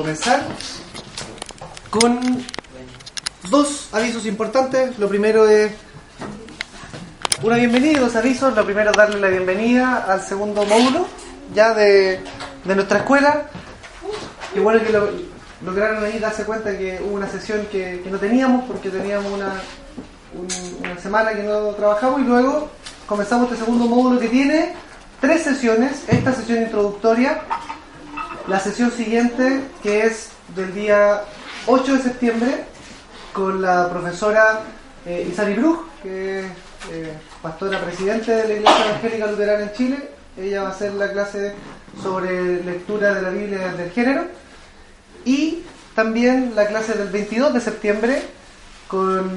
comenzar con dos avisos importantes. Lo primero es una bienvenida, dos avisos. Lo primero es darle la bienvenida al segundo módulo ya de, nuestra escuela. Qué bueno que lo, lograron ahí darse cuenta que hubo una sesión que, no teníamos porque teníamos una, un- una semana que no trabajamos y luego comenzamos este segundo módulo que tiene tres sesiones. Esta sesión introductoria la sesión siguiente, que es del día 8 de septiembre, con la profesora eh, Isari Bruch, que es eh, pastora presidente de la Iglesia Evangélica Luterana en Chile. Ella va a hacer la clase sobre lectura de la Biblia del género. Y también la clase del 22 de septiembre con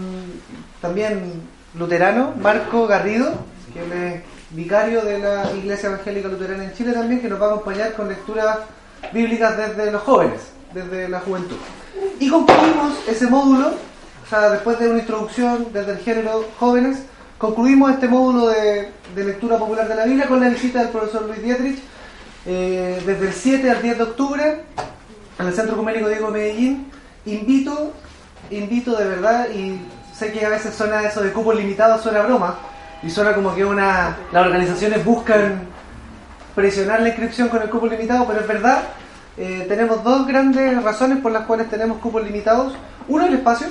también luterano, Marco Garrido, que es vicario de la Iglesia Evangélica Luterana en Chile también, que nos va a acompañar con lecturas bíblicas desde los jóvenes, desde la juventud. Y concluimos ese módulo, o sea, después de una introducción desde el género jóvenes, concluimos este módulo de, lectura popular de la Biblia con la visita del profesor Luis Dietrich eh, desde el 7 al 10 de octubre en el Centro Ecuménico Diego de Medellín. Invito, invito de verdad, y sé que a veces suena eso de cupos limitados, suena broma, y suena como que una las organizaciones buscan presionar la inscripción con el cupo limitado, pero es verdad, eh, tenemos dos grandes razones por las cuales tenemos cupos limitados. Uno, el espacio,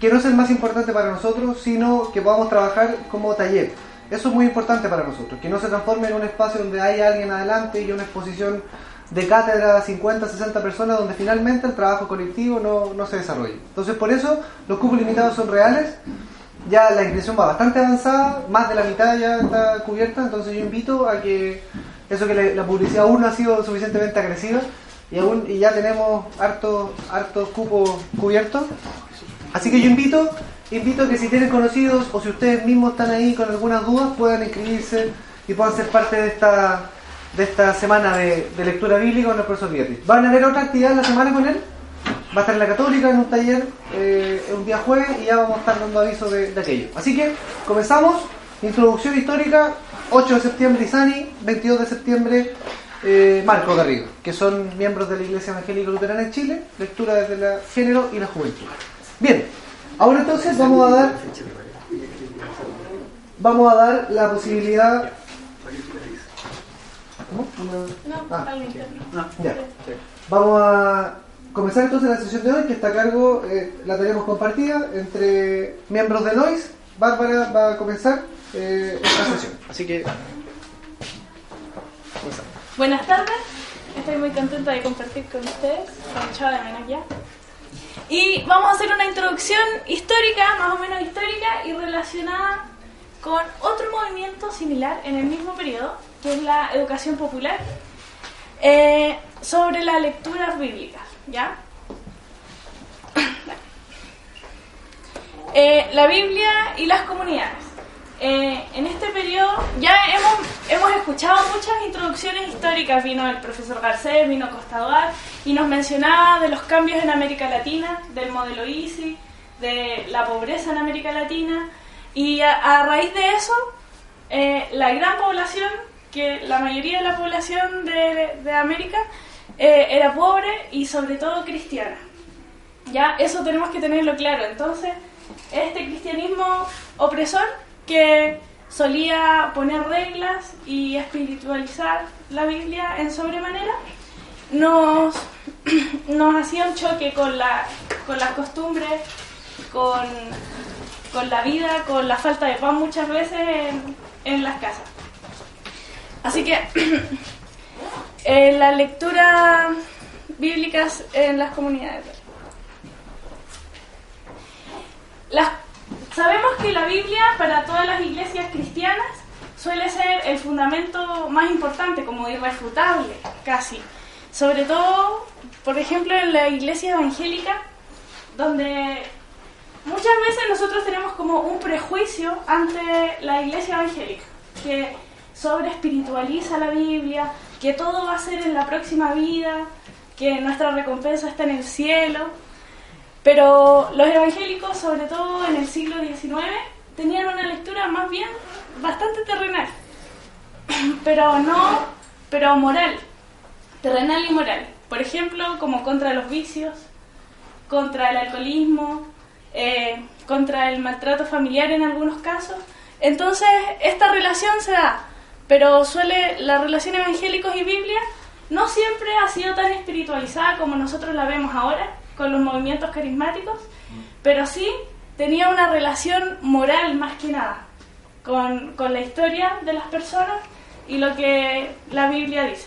que no es el más importante para nosotros, sino que podamos trabajar como taller. Eso es muy importante para nosotros, que no se transforme en un espacio donde hay alguien adelante y una exposición de cátedra a 50, 60 personas, donde finalmente el trabajo colectivo no, no se desarrolla. Entonces, por eso los cupos limitados son reales. Ya la inscripción va bastante avanzada, más de la mitad ya está cubierta, entonces yo invito a que eso que la, publicidad aún no ha sido suficientemente agresiva y, aún, y ya tenemos hartos hartos cupos cubiertos. Así que yo invito, invito a que si tienen conocidos o si ustedes mismos están ahí con algunas dudas puedan inscribirse y puedan ser parte de esta de esta semana de, lectura bíblica con el profesor Beatriz. ¿Van a haber otra actividad en la semana con él? Va a estar en la Católica en un taller eh, un día jueves y ya vamos a estar dando aviso de, de aquello. Así que comenzamos. Introducción histórica, 8 de septiembre Isani, 22 de septiembre eh, Marco Garrido, que son miembros de la Iglesia Evangélica Luterana en Chile, lectura desde el género y la juventud. Bien, ahora entonces vamos a dar vamos a dar la posibilidad ¿Cómo? No, Ah. Ya. Vamos a comenzar entonces la sesión de hoy, que está a cargo, eh, la tenemos compartida entre miembros de Lois. Bárbara va a comenzar eh, esta sesión. Así que. Buenas tardes, estoy muy contenta de compartir con ustedes, con de menos ya. Y vamos a hacer una introducción histórica, más o menos histórica, y relacionada con otro movimiento similar en el mismo periodo, que es la educación popular, eh, sobre las lecturas bíblicas, ¿ya? Eh, la Biblia y las comunidades. Eh, en este periodo ya hemos, hemos escuchado muchas introducciones históricas. Vino el profesor Garcés, vino Costadoar y nos mencionaba de los cambios en América Latina, del modelo ICI, de la pobreza en América Latina. Y a, a raíz de eso, eh, la gran población, que la mayoría de la población de, de América eh, era pobre y sobre todo cristiana. Ya, eso tenemos que tenerlo claro. Entonces, este cristianismo opresor que solía poner reglas y espiritualizar la Biblia en sobremanera, nos, nos hacía un choque con, la, con las costumbres, con, con la vida, con la falta de pan muchas veces en, en las casas. Así que eh, la lectura bíblicas en las comunidades. Las, sabemos que la Biblia para todas las iglesias cristianas suele ser el fundamento más importante, como irrefutable, casi. Sobre todo por ejemplo, en la iglesia evangélica, donde muchas veces nosotros tenemos como un prejuicio ante la iglesia evangélica, que sobre espiritualiza la Biblia, que todo va a ser en la próxima vida, que nuestra recompensa está en el cielo. Pero los evangélicos, sobre todo en el siglo XIX, tenían una lectura más bien bastante terrenal, pero no, pero moral, terrenal y moral. Por ejemplo, como contra los vicios, contra el alcoholismo, eh, contra el maltrato familiar en algunos casos. Entonces, esta relación se da, pero suele la relación evangélicos y Biblia no siempre ha sido tan espiritualizada como nosotros la vemos ahora con los movimientos carismáticos, pero sí tenía una relación moral más que nada con, con la historia de las personas y lo que la Biblia dice.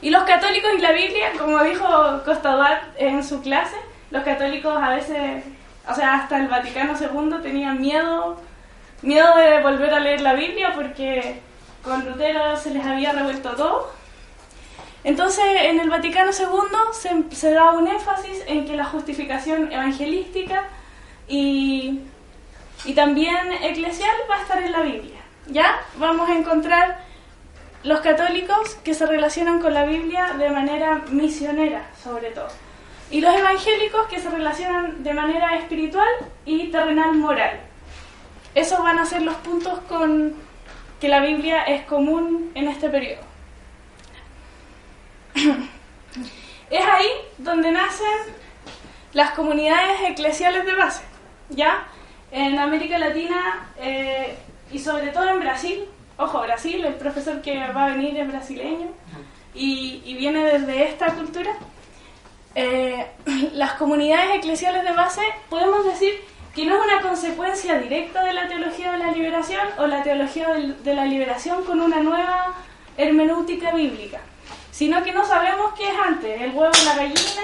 Y los católicos y la Biblia, como dijo Costa en su clase, los católicos a veces, o sea, hasta el Vaticano II tenían miedo, miedo de volver a leer la Biblia porque con Lutero se les había revuelto todo. Entonces, en el Vaticano II se, da un énfasis en que la justificación evangelística y, y también eclesial va a estar en la Biblia. Ya vamos a encontrar los católicos que se relacionan con la Biblia de manera misionera, sobre todo. Y los evangélicos que se relacionan de manera espiritual y terrenal moral. Esos van a ser los puntos con que la Biblia es común en este periodo. es ahí donde nacen las comunidades eclesiales de base, ¿ya? En América Latina eh, y sobre todo en Brasil, ojo, Brasil, el profesor que va a venir es brasileño y, viene desde esta cultura, eh, las comunidades eclesiales de base podemos decir que no es una consecuencia directa de la teología de la liberación o la teología de la liberación con una nueva hermenéutica bíblica sino que no sabemos qué es antes, el huevo o la gallina,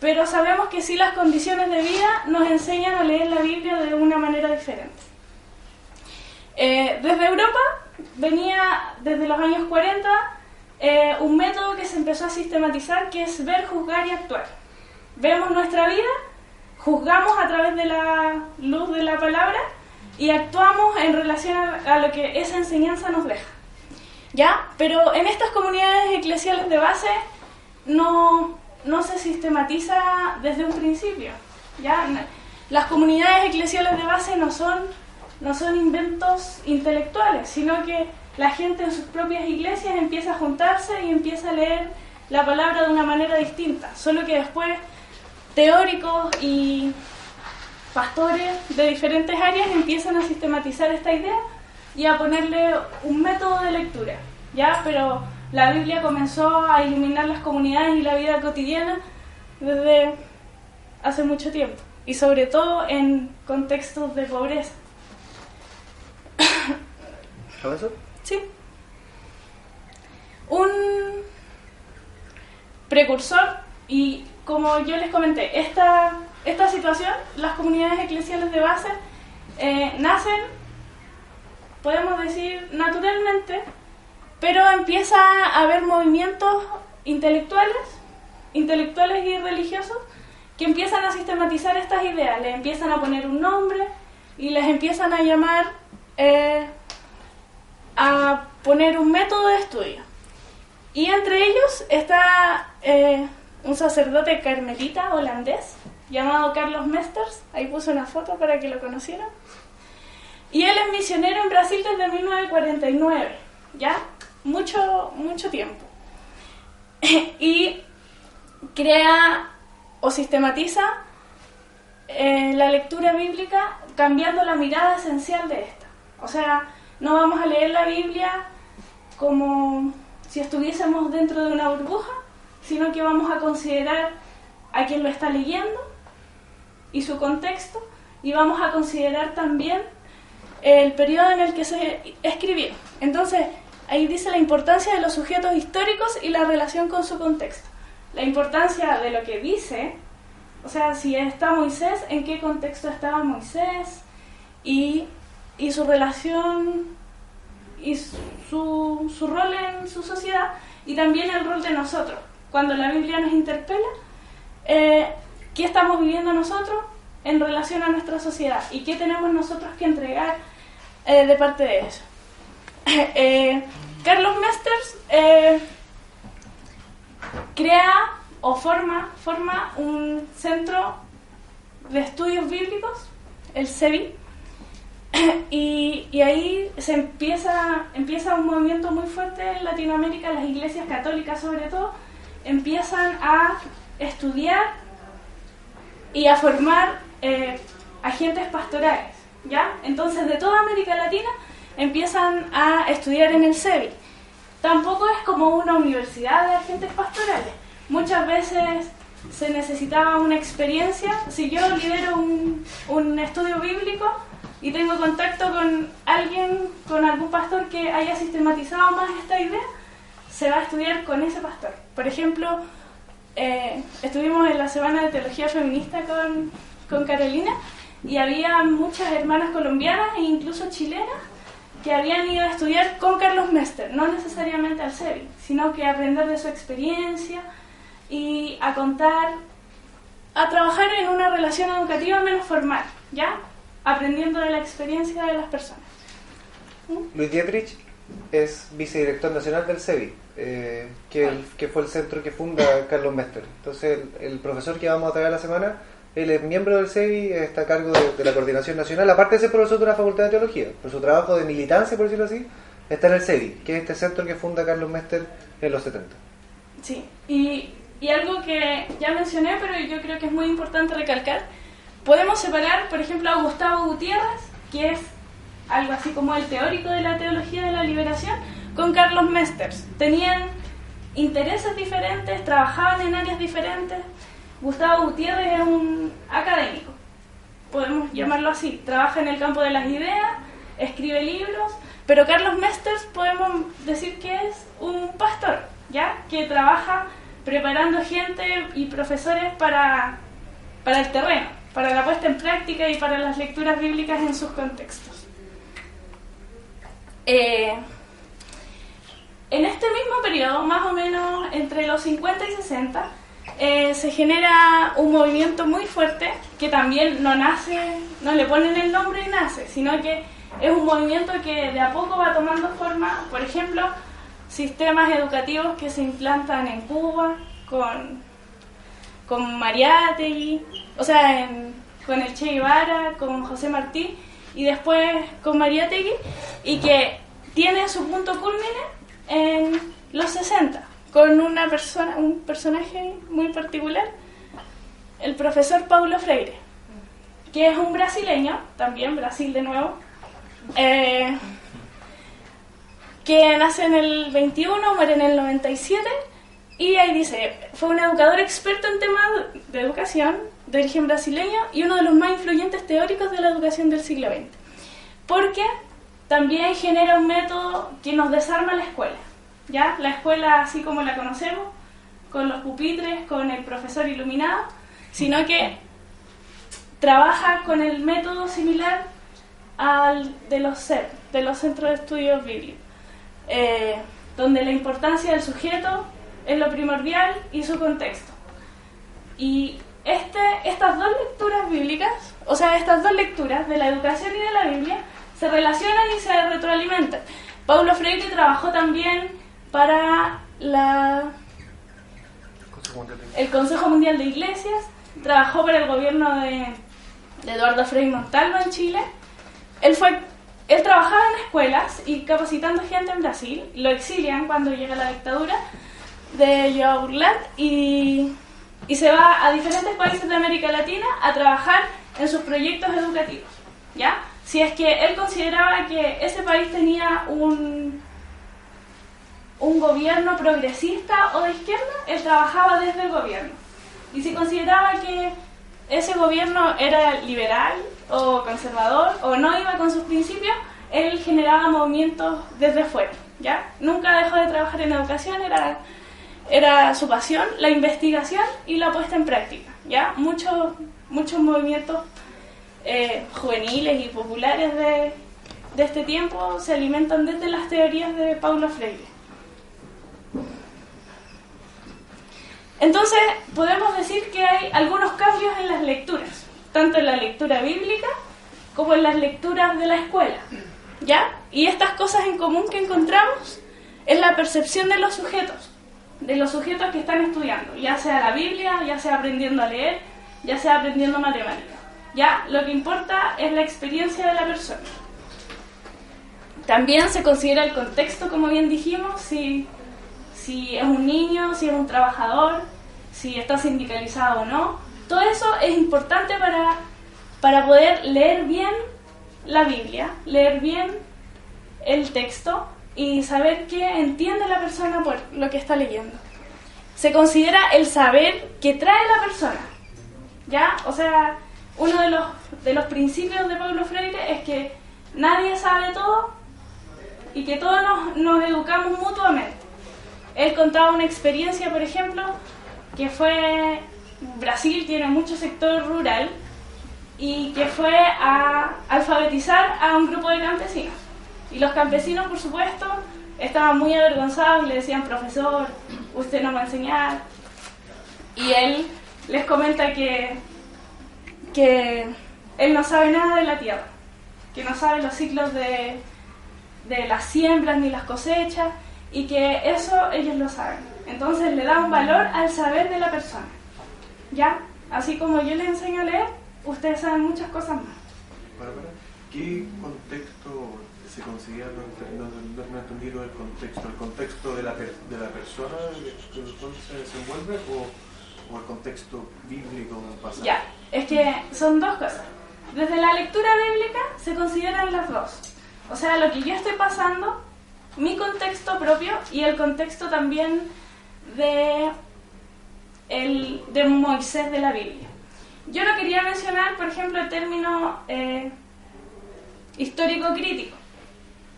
pero sabemos que sí las condiciones de vida nos enseñan a leer la Biblia de una manera diferente. Eh, desde Europa venía desde los años 40 eh, un método que se empezó a sistematizar que es ver, juzgar y actuar. Vemos nuestra vida, juzgamos a través de la luz de la palabra y actuamos en relación a lo que esa enseñanza nos deja. ¿ya? Pero en estas comunidades eclesiales de base no, no se sistematiza desde un principio, ¿ya? Las comunidades eclesiales de base no son, no son inventos intelectuales, sino que la gente en sus propias iglesias empieza a juntarse y empieza a leer la palabra de una manera distinta, solo que después teóricos y pastores de diferentes áreas empiezan a sistematizar esta idea y a ponerle un método de lectura, ¿ya? Pero la Biblia comenzó a iluminar las comunidades y la vida cotidiana desde hace mucho tiempo, y sobre todo en contextos de pobreza. eso? Sí. Un precursor, y como yo les comenté, esta, esta situación, las comunidades eclesiales de base eh, nacen podemos decir naturalmente, pero empieza a haber movimientos intelectuales, intelectuales y religiosos, que empiezan a sistematizar estas ideas, le empiezan a poner un nombre y les empiezan a llamar eh, a poner un método de estudio. Y entre ellos está eh, un sacerdote carmelita holandés llamado Carlos Mesters, ahí puse una foto para que lo conocieran. Y él es misionero en Brasil desde 1949, ¿ya? Mucho, mucho tiempo. y crea o sistematiza eh, la lectura bíblica cambiando la mirada esencial de esta. O sea, no vamos a leer la Biblia como si estuviésemos dentro de una burbuja, sino que vamos a considerar a quien lo está leyendo y su contexto, y vamos a considerar también el periodo en el que se escribió. Entonces, ahí dice la importancia de los sujetos históricos y la relación con su contexto. La importancia de lo que dice, o sea, si está Moisés, en qué contexto estaba Moisés y, y su relación y su, su rol en su sociedad y también el rol de nosotros, cuando la Biblia nos interpela, eh, qué estamos viviendo nosotros en relación a nuestra sociedad y qué tenemos nosotros que entregar eh, de parte de eso. Eh, Carlos Mesters crea o forma, forma un centro de estudios bíblicos, el CEBI, y, ahí se empieza, empieza un movimiento muy fuerte en Latinoamérica, las iglesias católicas sobre todo, empiezan a estudiar y a formar eh, agentes pastorales, ¿ya? Entonces de toda América Latina empiezan a estudiar en el CEBI. Tampoco es como una universidad de agentes pastorales. Muchas veces se necesitaba una experiencia. Si yo lidero un, un estudio bíblico, y tengo contacto con alguien, con algún pastor que haya sistematizado más esta idea, se va a estudiar con ese pastor. Por ejemplo, eh, estuvimos en la semana de teología feminista con, con Carolina y había muchas hermanas colombianas e incluso chilenas que habían ido a estudiar con Carlos Mester, no necesariamente al CERI, sino que a aprender de su experiencia y a contar, a trabajar en una relación educativa menos formal, ¿ya? aprendiendo de la experiencia de las personas. ¿Mm? Luis Dietrich es vicedirector nacional del CEBI, eh, que, que, fue el centro que funda Carlos Mester. Entonces, el, profesor que vamos a traer la semana, él es miembro del CEBI, está a cargo de, la coordinación nacional, aparte de ser profesor de una facultad de teología, por su trabajo de militancia, por decirlo así, está en el CEBI, que es este centro que funda Carlos Mester en los 70. Sí, y, y algo que ya mencioné, pero yo creo que es muy importante recalcar, Podemos separar, por ejemplo, a Gustavo Gutiérrez, que es algo así como el teórico de la teología de la liberación, con Carlos Mesters. Tenían intereses diferentes, trabajaban en áreas diferentes. Gustavo Gutiérrez es un académico, podemos llamarlo así. Trabaja en el campo de las ideas, escribe libros, pero Carlos Mesters podemos decir que es un pastor, ¿ya? Que trabaja preparando gente y profesores para, para el terreno para la puesta en práctica y para las lecturas bíblicas en sus contextos. Eh, en este mismo periodo, más o menos entre los 50 y 60, eh, se genera un movimiento muy fuerte que también no nace, no le ponen el nombre y nace, sino que es un movimiento que de a poco va tomando forma, por ejemplo, sistemas educativos que se implantan en Cuba con, con Mariátegui, o sea, con el Che Guevara, con José Martí y después con María Tegui, y que tiene su punto culmine en los 60, con una persona, un personaje muy particular, el profesor Paulo Freire, que es un brasileño, también Brasil de nuevo, eh, que nace en el 21, muere en el 97, y ahí dice, fue un educador experto en temas de educación, de origen brasileño y uno de los más influyentes teóricos de la educación del siglo XX. Porque también genera un método que nos desarma la escuela. ¿ya? La escuela así como la conocemos, con los pupitres, con el profesor iluminado, sino que trabaja con el método similar al de los CEP, de los Centros de Estudios Bíblicos, eh, donde la importancia del sujeto es lo primordial y su contexto. Y este, estas dos lecturas bíblicas, o sea, estas dos lecturas de la educación y de la Biblia, se relacionan y se retroalimentan. Paulo Freire trabajó también para la, el Consejo Mundial de Iglesias, trabajó para el gobierno de, Eduardo Frei Montalvo en Chile. Él, fue, él trabajaba en escuelas y capacitando gente en Brasil, lo exilian cuando llega la dictadura de Joao Urlat y y se va a diferentes países de América Latina a trabajar en sus proyectos educativos. ¿ya? Si es que él consideraba que ese país tenía un, un gobierno progresista o de izquierda, él trabajaba desde el gobierno. Y si consideraba que ese gobierno era liberal o conservador o no iba con sus principios, él generaba movimientos desde fuera. ¿ya? Nunca dejó de trabajar en educación, era era su pasión, la investigación y la puesta en práctica. ¿ya? Muchos, muchos movimientos eh, juveniles y populares de, de este tiempo se alimentan desde las teorías de Paulo Freire. Entonces, podemos decir que hay algunos cambios en las lecturas, tanto en la lectura bíblica como en las lecturas de la escuela. ¿Ya? Y estas cosas en común que encontramos es la percepción de los sujetos, de los sujetos que están estudiando, ya sea la Biblia, ya sea aprendiendo a leer, ya sea aprendiendo matemáticas. Ya, lo que importa es la experiencia de la persona. También se considera el contexto, como bien dijimos, si, si es un niño, si es un trabajador, si está sindicalizado o no. Todo eso es importante para, para poder leer bien la Biblia, leer bien el texto y saber qué entiende la persona por lo que está leyendo. Se considera el saber que trae la persona. ¿Ya? O sea, uno de los, de los principios de Pablo Freire es que nadie sabe todo y que todos nos, nos educamos mutuamente. Él contaba una experiencia, por ejemplo, que fue Brasil tiene mucho sector rural y que fue a alfabetizar a un grupo de campesinos. Y los campesinos, por supuesto, estaban muy avergonzados y le decían, profesor, usted no va a enseñar. Y él les comenta que, que él no sabe nada de la tierra, que no sabe los ciclos de, de las siembras ni las cosechas y que eso ellos lo saben. Entonces le da un valor al saber de la persona. ¿Ya? Así como yo les enseño a leer, ustedes saben muchas cosas más. ¿Qué contexto se considera, no, no, no el contexto, el contexto de la, per, de la persona que se desenvuelve o, o, el contexto bíblico pasado? Ya, es que son dos cosas. Desde la lectura bíblica se consideran las dos. O sea, lo que yo estoy pasando, mi contexto propio y el contexto también de, el, de Moisés de la Biblia. Yo no quería mencionar, por ejemplo, el término eh, histórico crítico,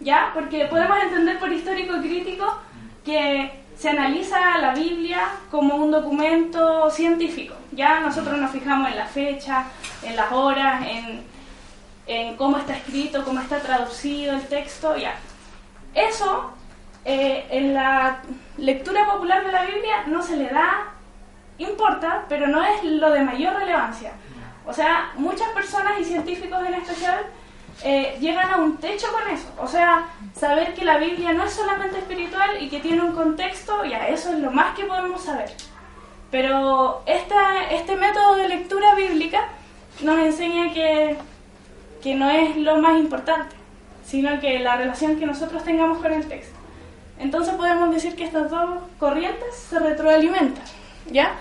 ¿ya? Porque podemos entender por histórico crítico que se analiza la Biblia como un documento científico, ¿ya? Nosotros nos fijamos en la fecha, en las horas, en, en cómo está escrito, cómo está traducido el texto, ya. Eso eh, en la lectura popular de la Biblia no se le da, importa, pero no es lo de mayor relevancia. O sea, muchas personas y científicos en especial eh, llegan a un techo con eso. O sea, saber que la Biblia no es solamente espiritual y que tiene un contexto, ya eso es lo más que podemos saber. Pero esta, este método de lectura bíblica nos enseña que, que no es lo más importante, sino que la relación que nosotros tengamos con el texto. Entonces podemos decir que estas dos corrientes se retroalimentan, ¿ya?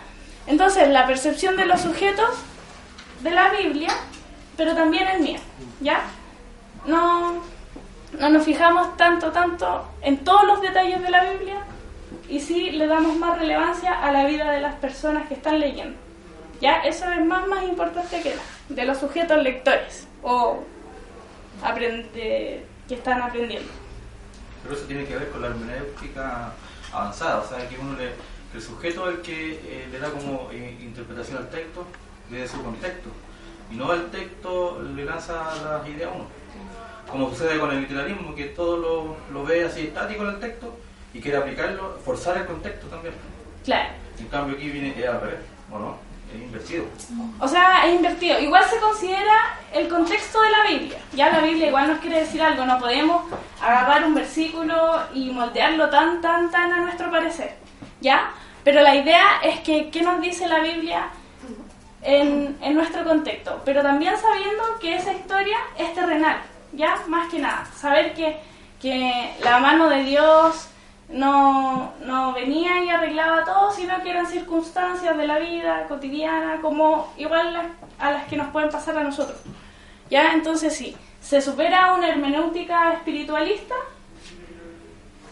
Entonces, la percepción de los sujetos de la Biblia, pero también el mío, ¿ya? No, no nos fijamos tanto, tanto en todos los detalles de la Biblia y sí le damos más relevancia a la vida de las personas que están leyendo. ¿Ya? Eso es más, más importante que de los sujetos lectores o aprende, que están aprendiendo. Pero eso tiene que ver con la hermenéutica avanzada, o sea, que uno le, el sujeto es el que eh, le da como eh, interpretación al texto desde su contexto, y no el texto le lanza las ideas a uno. Como sucede con el literalismo, que todo lo, lo ve así estático en el texto y quiere aplicarlo, forzar el contexto también. Claro. En cambio aquí viene que al revés, ¿o no? Es invertido. O sea, es invertido. Igual se considera el contexto de la Biblia. Ya la Biblia igual nos quiere decir algo. No podemos agarrar un versículo y moldearlo tan, tan, tan a nuestro parecer. ¿Ya? Pero la idea es que, ¿qué nos dice la Biblia en, en nuestro contexto? Pero también sabiendo que esa historia es terrenal. ¿Ya? Más que nada. Saber que, que la mano de Dios no, no venía y arreglaba todo, sino que eran circunstancias de la vida cotidiana, como igual a las que nos pueden pasar a nosotros. ¿Ya? Entonces sí, se supera una hermenéutica espiritualista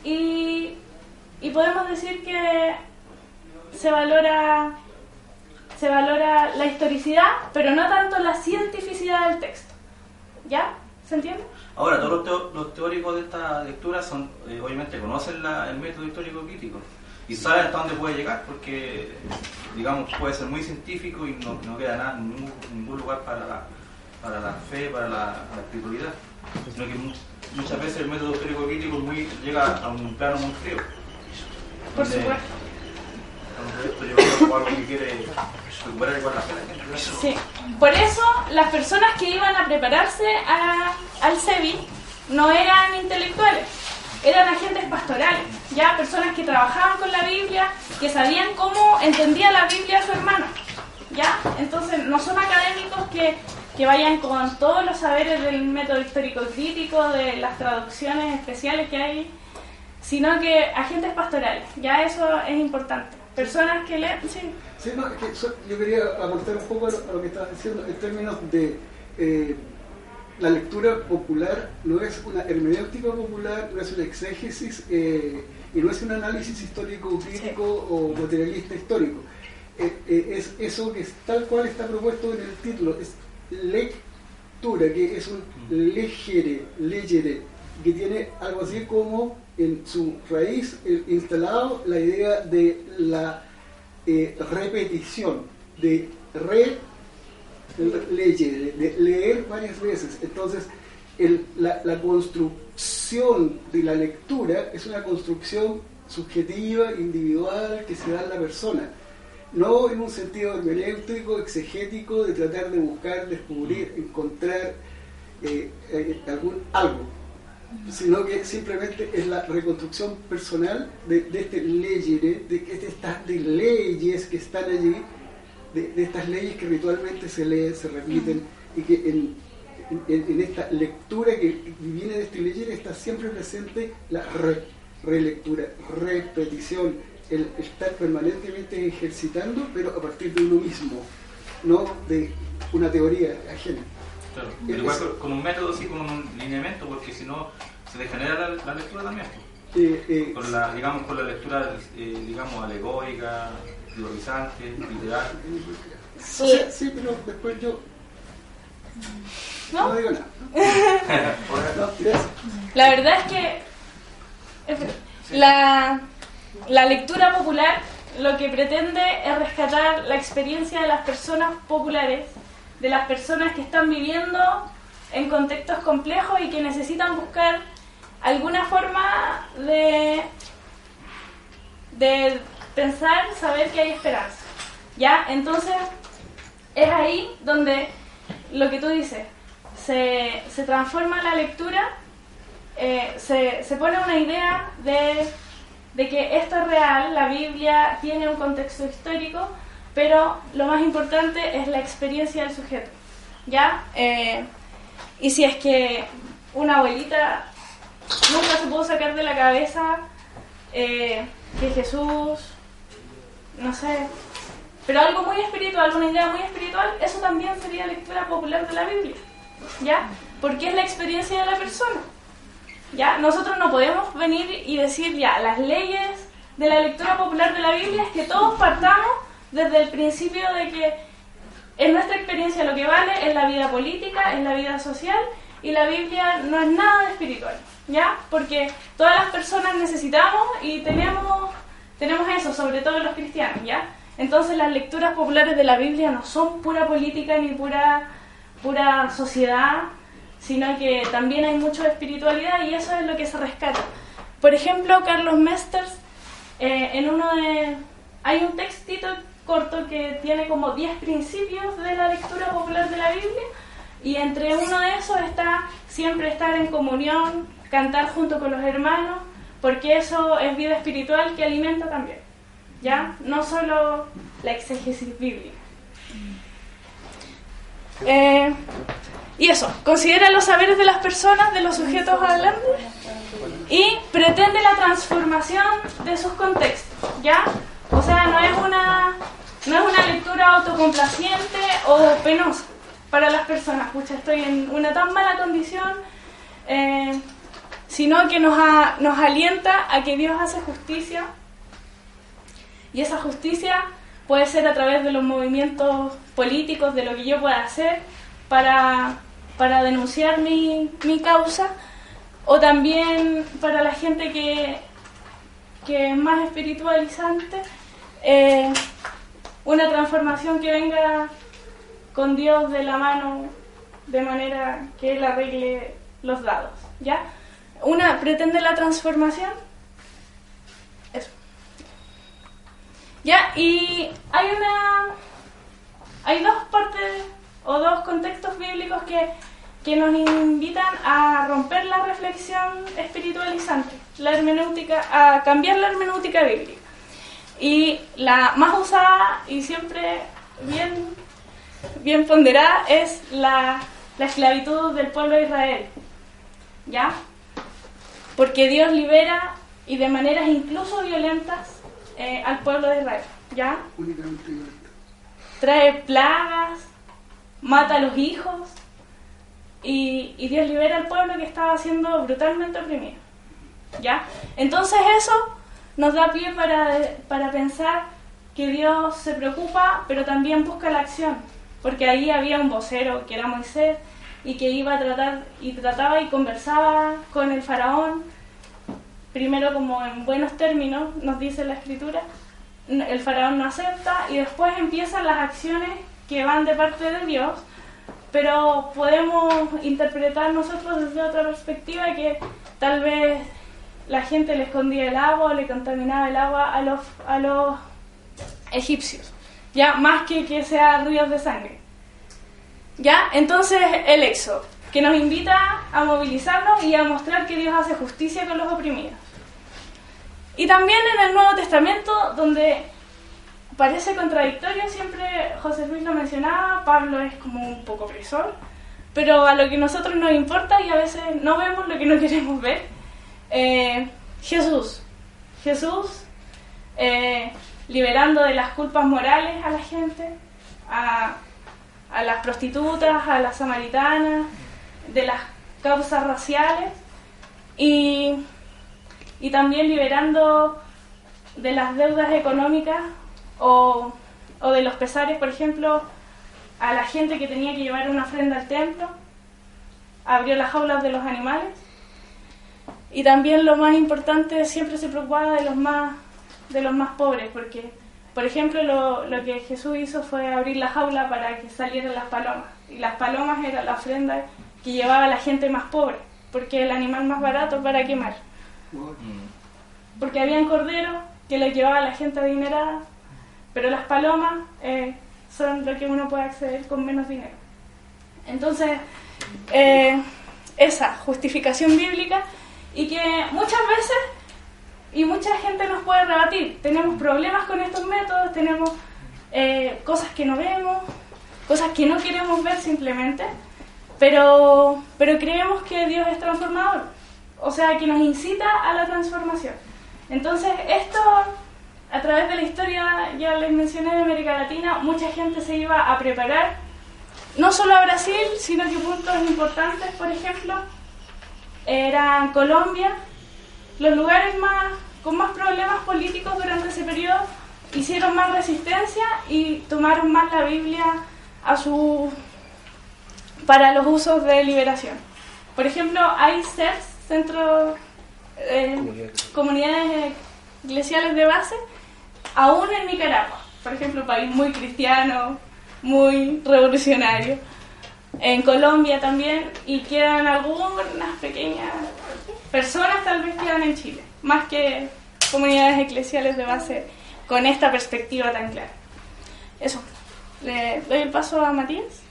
y, y podemos decir que se valora se valora la historicidad, pero no tanto la cientificidad del texto. ¿Ya? ¿Se entiende? Ahora, todos los, teo los teóricos de esta lectura son, eh, obviamente conocen la, el método histórico crítico y saben hasta dónde puede llegar porque, digamos, puede ser muy científico y no, no queda nada, ningún, ningún lugar para la, para la fe, para la, la espiritualidad, sino que mu muchas veces el método histórico crítico muy, llega a un plano muy frío. Por supuesto. Sí, por eso las personas que iban a prepararse a- al CEBI no eran intelectuales, eran agentes pastorales, ya personas que trabajaban con la Biblia, que sabían cómo entendía la Biblia su hermano, ya. Entonces no son académicos que, que vayan con todos los saberes del método histórico crítico, de las traducciones especiales que hay, sino que agentes pastorales, ya eso es importante. Personas que leen, sí. Sí, no, es que so- yo quería aportar un poco a lo, a lo que estabas diciendo en términos de eh, la lectura popular, no es una hermenéutica popular, no es una exégesis eh, y no es un análisis histórico crítico o materialista histórico. Eh, eh, es eso que es tal cual está propuesto en el título, es lectura, que es un legere, legere, que tiene algo así como en su raíz eh, instalado la idea de la eh, repetición, de re de leer varias veces. Entonces, la, construcción de la lectura es una construcción subjetiva, individual, que se da en la persona. No en un sentido hermenéutico, exegético, de tratar de buscar, descubrir, encontrar eh, algún algo, sino que simplemente es la reconstrucción personal de, este legere, de, estas leyes que están allí, de, estas leyes que ritualmente se leen, se repiten y que en, esta lectura que viene de este legere está siempre presente la re- relectura, repetición, el estar permanentemente ejercitando, pero a partir de uno mismo, no de una teoría ajena. Claro, pero igual con- un método, sí, con un lineamiento, porque si no se degenera la, la lectura también. pues. Eh, eh, Con la, digamos, con la lectura, eh, digamos, alegórica, teorizante, literal. sí, sí, pero después yo ¿No? no digo nada. La verdad es que la, la lectura popular lo que pretende es rescatar la experiencia de las personas populares, de las personas que están viviendo en contextos complejos y que necesitan buscar alguna forma de, de pensar, saber que hay esperanza. ¿Ya? Entonces, es ahí donde lo que tú dices, se, se transforma la lectura, eh, se, se pone una idea de, de que esto es real, la Biblia tiene un contexto histórico, pero lo más importante es la experiencia del sujeto. ¿Ya? Eh, y si es que una abuelita nunca se pudo sacar de la cabeza eh, que Jesús, no sé, pero algo muy espiritual, una idea muy espiritual, eso también sería lectura popular de la Biblia, ¿ya? Porque es la experiencia de la persona, ¿ya? Nosotros no podemos venir y decir, ya, las leyes de la lectura popular de la Biblia es que todos partamos desde el principio de que en nuestra experiencia lo que vale es la vida política, es la vida social y la Biblia no es nada de espiritual, ¿ya? Porque todas las personas necesitamos y tenemos, tenemos eso, sobre todo los cristianos, ¿ya? Entonces las lecturas populares de la Biblia no son pura política ni pura, pura sociedad, sino que también hay mucho de espiritualidad y eso es lo que se rescata. Por ejemplo, Carlos Mesters, eh, en uno de... Hay un textito corto que tiene como 10 principios de la lectura popular de la Biblia y entre uno de esos está siempre estar en comunión, cantar junto con los hermanos, porque eso es vida espiritual que alimenta también, ¿ya? No solo la exégesis bíblica. Eh, y eso, considera los saberes de las personas, de los sujetos hablando y pretende la transformación de sus contextos, ¿ya? O sea, no es una, no es una lectura autocomplaciente o penosa para las personas. Pucha, estoy en una tan mala condición, eh, sino que nos, alienta a que Dios hace justicia y esa justicia puede ser a través de los movimientos políticos, de lo que yo pueda hacer para, para denunciar mi, mi causa, o también para la gente que, que es más espiritualizante, eh, una transformación que venga con Dios de la mano de manera que Él arregle los dados, ¿ya? Una pretende la transformación, eso. Ya, y hay una. Hay dos partes o dos contextos bíblicos que, que nos invitan a romper la reflexión espiritualizante, la hermenéutica, a cambiar la hermenéutica bíblica. Y la más usada y siempre bien, bien ponderada es la, la esclavitud del pueblo de Israel. ¿Ya? Porque Dios libera y de maneras incluso violentas eh, al pueblo de Israel. ¿Ya? Trae plagas, mata a los hijos y, y Dios libera al pueblo que estaba siendo brutalmente oprimido. ¿Ya? Entonces eso nos da pie para, para pensar que Dios se preocupa, pero también busca la acción, porque ahí había un vocero que era Moisés y que iba a tratar y trataba y conversaba con el faraón, primero como en buenos términos, nos dice la escritura, el faraón no acepta y después empiezan las acciones que van de parte de Dios, pero podemos interpretar nosotros desde otra perspectiva que tal vez la gente le escondía el agua le contaminaba el agua a los, a los egipcios, ya más que que sea ríos de sangre. ¿Ya? Entonces el éxodo, que nos invita a movilizarnos y a mostrar que Dios hace justicia con los oprimidos. Y también en el Nuevo Testamento, donde parece contradictorio, siempre José Luis lo mencionaba, Pablo es como un poco opresor, pero a lo que nosotros nos importa y a veces no vemos lo que no queremos ver, eh, Jesús. Jesús eh, liberando de las culpas morales a la gente, a, a las prostitutas, a las samaritanas, de las causas raciales y, y también liberando de las deudas económicas o, o de los pesares, por ejemplo, a la gente que tenía que llevar una ofrenda al templo, abrió las jaulas de los animales y también lo más importante siempre se preocupaba de los más de los más pobres porque por ejemplo lo, lo que Jesús hizo fue abrir la jaula para que salieran las palomas. Y las palomas era la ofrenda que llevaba la gente más pobre porque el animal más barato para quemar. Wow. porque habían corderos que los llevaba la gente adinerada pero las palomas eh, son lo que uno puede acceder con menos dinero. Entonces eh, esa justificación bíblica y que muchas veces y mucha gente nos puede rebatir. Tenemos problemas con estos métodos, tenemos eh, cosas que no vemos, cosas que no queremos ver simplemente, pero, pero creemos que Dios es transformador, o sea, que nos incita a la transformación. Entonces, esto, a través de la historia, ya les mencioné de América Latina, mucha gente se iba a preparar, no solo a Brasil, sino que puntos importantes, por ejemplo, eran Colombia, los lugares más con más problemas políticos durante ese periodo hicieron más resistencia y tomaron más la Biblia a su para los usos de liberación. Por ejemplo, hay CERS, centros eh, comunidades eclesiales de base, aún en Nicaragua. Por ejemplo, un país muy cristiano, muy revolucionario. En Colombia también, y quedan algunas pequeñas personas tal vez quedan en Chile, más que comunidades eclesiales de base con esta perspectiva tan clara. Eso. Le doy el paso a Matías.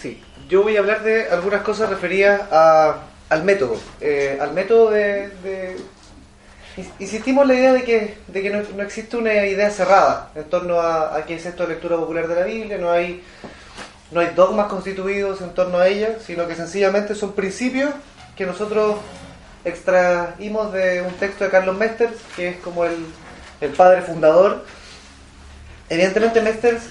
Sí, yo voy a hablar de algunas cosas referidas a- al método. Eh, al método de, Insistimos en la idea de que, de que no, existe una idea cerrada en torno a, a qué es esto de lectura popular de la Biblia, no hay, no hay dogmas constituidos en torno a ella, sino que sencillamente son principios que nosotros extraímos de un texto de Carlos Mesters, que es como el, el padre fundador. Evidentemente Mesters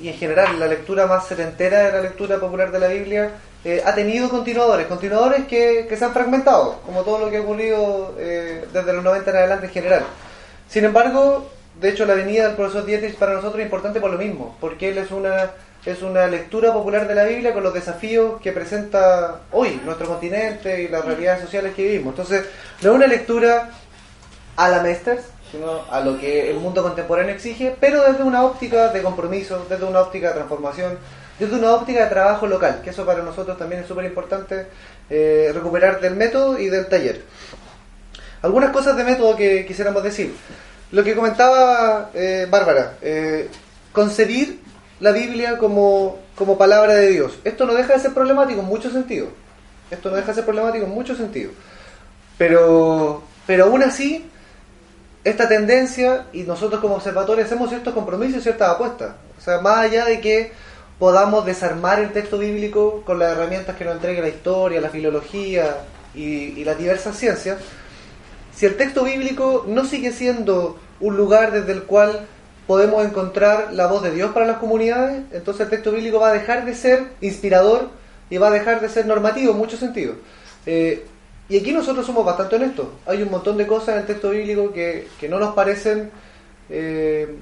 y en general la lectura más setentera de la lectura popular de la Biblia eh, ha tenido continuadores, continuadores que, que se han fragmentado, como todo lo que ha ocurrido eh, desde los 90 en adelante en general. Sin embargo, de hecho la venida del profesor Dietrich para nosotros es importante por lo mismo, porque él es una, es una lectura popular de la Biblia con los desafíos que presenta hoy nuestro continente y las realidades sociales que vivimos. Entonces, no es una lectura a la Mesters, sino a lo que el mundo contemporáneo exige, pero desde una óptica de compromiso, desde una óptica de transformación, desde una óptica de trabajo local, que eso para nosotros también es súper importante eh, recuperar del método y del taller. algunas cosas de método que quisiéramos decir. Lo que comentaba eh, Bárbara, eh, concebir la Biblia como, como palabra de Dios. Esto no deja de ser problemático en muchos sentidos. Esto no deja de ser problemático en muchos sentidos. Pero, pero aún así, esta tendencia, y nosotros como observadores hacemos ciertos compromisos y ciertas apuestas. O sea, más allá de que podamos desarmar el texto bíblico con las herramientas que nos entregue la historia, la filología y, y las diversas ciencias, si el texto bíblico no sigue siendo un lugar desde el cual podemos encontrar la voz de Dios para las comunidades, entonces el texto bíblico va a dejar de ser inspirador y va a dejar de ser normativo en muchos sentidos. Eh, y aquí nosotros somos bastante honestos. Hay un montón de cosas en el texto bíblico que, que no nos parecen eh,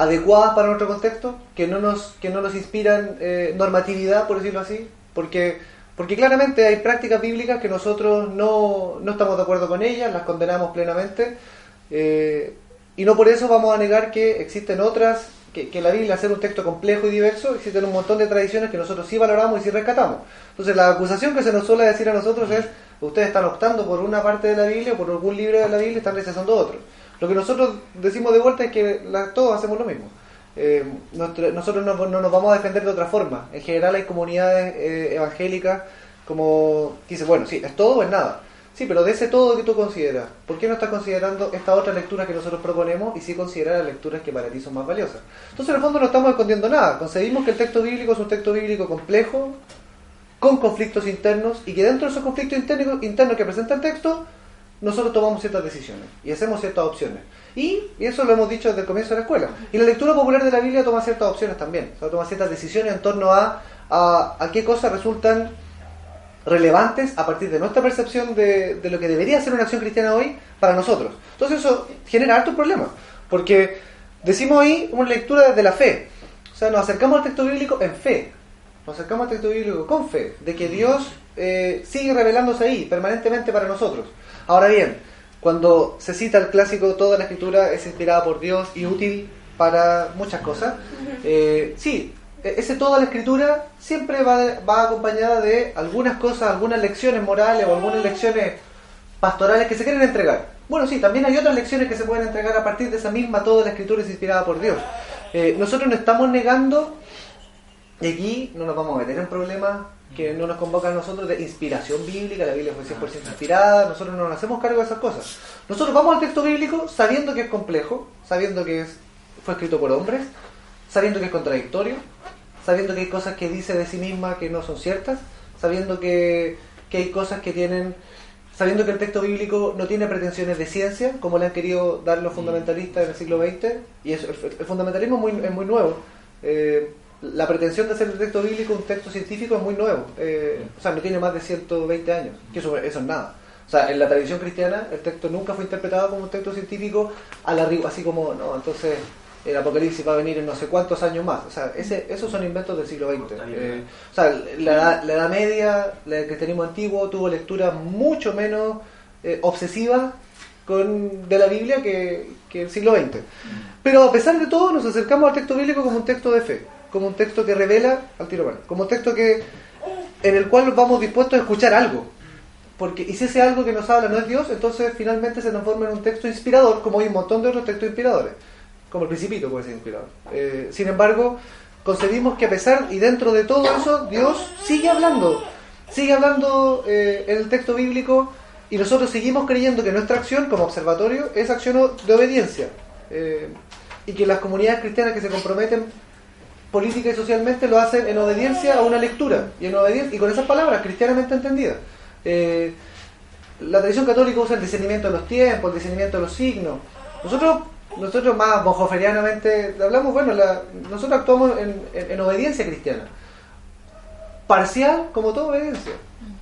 adecuadas para nuestro contexto, que no nos, que no nos inspiran eh, normatividad, por decirlo así, porque, porque claramente hay prácticas bíblicas que nosotros no, no estamos de acuerdo con ellas, las condenamos plenamente, eh, y no por eso vamos a negar que existen otras, que, la Biblia, ser un texto complejo y diverso, existen un montón de tradiciones que nosotros sí valoramos y sí rescatamos. Entonces la acusación que se nos suele decir a nosotros es, ustedes están optando por una parte de la Biblia, por algún libro de la Biblia, están rechazando otro. Lo que nosotros decimos de vuelta es que la, todos hacemos lo mismo. Eh, nosotros no, no nos vamos a defender de otra forma. En general hay comunidades eh, evangélicas como que bueno, sí, es todo o es nada. Sí, pero de ese todo que tú consideras, ¿por qué no estás considerando esta otra lectura que nosotros proponemos y sí considerar las lecturas que para ti son más valiosas? Entonces, en el fondo no estamos escondiendo nada. Concebimos que el texto bíblico es un texto bíblico complejo, con conflictos internos, y que dentro de esos conflictos internos que presenta el texto, nosotros tomamos ciertas decisiones y hacemos ciertas opciones. Y, eso lo hemos dicho desde el comienzo de la escuela. Y la lectura popular de la Biblia toma ciertas opciones también. Toma ciertas decisiones en torno a, a, a qué cosas resultan relevantes a partir de nuestra percepción de, de lo que debería ser una acción cristiana hoy para nosotros. Entonces eso genera hartos problemas, porque decimos ahí una lectura desde la fe. O sea, nos acercamos al texto bíblico en fe. Nos acercamos al texto bíblico con fe, de que Dios eh, sigue revelándose ahí permanentemente para nosotros. Ahora bien, cuando se cita el clásico, toda la escritura es inspirada por Dios y útil para muchas cosas, eh, sí, e- ese toda la escritura siempre va, va acompañada de algunas cosas, algunas lecciones morales o algunas lecciones pastorales que se quieren entregar. Bueno, sí, también hay otras lecciones que se pueden entregar a partir de esa misma toda la escritura es inspirada por Dios. Eh, nosotros no estamos negando, y aquí no nos vamos a meter en problemas que no nos convocan a nosotros de inspiración bíblica, la Biblia fue 100% inspirada, nosotros no nos hacemos cargo de esas cosas. Nosotros vamos al texto bíblico sabiendo que es complejo, sabiendo que es, fue escrito por hombres, sabiendo que es contradictorio, sabiendo que hay cosas que dice de sí misma que no son ciertas, sabiendo que, que hay cosas que tienen, sabiendo que el texto bíblico no tiene pretensiones de ciencia, como le han querido dar los fundamentalistas en el siglo XX, y eso, el, el fundamentalismo es muy, es muy nuevo. Eh, la pretensión de hacer el texto bíblico un texto científico es muy nuevo, eh, o sea, no tiene más de 120 años, que eso, eso es nada. O sea, en la tradición cristiana el texto nunca fue interpretado como un texto científico a la ri- así como, no, entonces el apocalipsis va a venir en no sé cuántos años más. O sea, ese, esos son inventos del siglo XX. Eh, o sea, la, edad- la Edad Media, la- el cristianismo antiguo tuvo lectura mucho menos eh, obsesiva con, de la Biblia que, que el siglo XX. Pero a pesar de todo, nos acercamos al texto bíblico como un texto de fe, como un texto que revela al tiro bueno, como un texto que en el cual vamos dispuestos a escuchar algo. Porque, y si ese algo que nos habla no es Dios, entonces finalmente se transforma en un texto inspirador, como hay un montón de otros textos inspiradores, como el Principito puede ser inspirador. Eh, sin embargo, concebimos que a pesar y dentro de todo eso, Dios sigue hablando, sigue hablando eh, en el texto bíblico y nosotros seguimos creyendo que nuestra acción como observatorio es acción de obediencia. Eh, y que las comunidades cristianas que se comprometen política y socialmente lo hacen en obediencia a una lectura y en obediencia y con esas palabras cristianamente entendidas. Eh, la tradición católica usa el discernimiento de los tiempos, el discernimiento de los signos. Nosotros, nosotros más bonjoferianamente hablamos, bueno, nosotros actuamos en, en- en obediencia cristiana. Parcial como toda obediencia.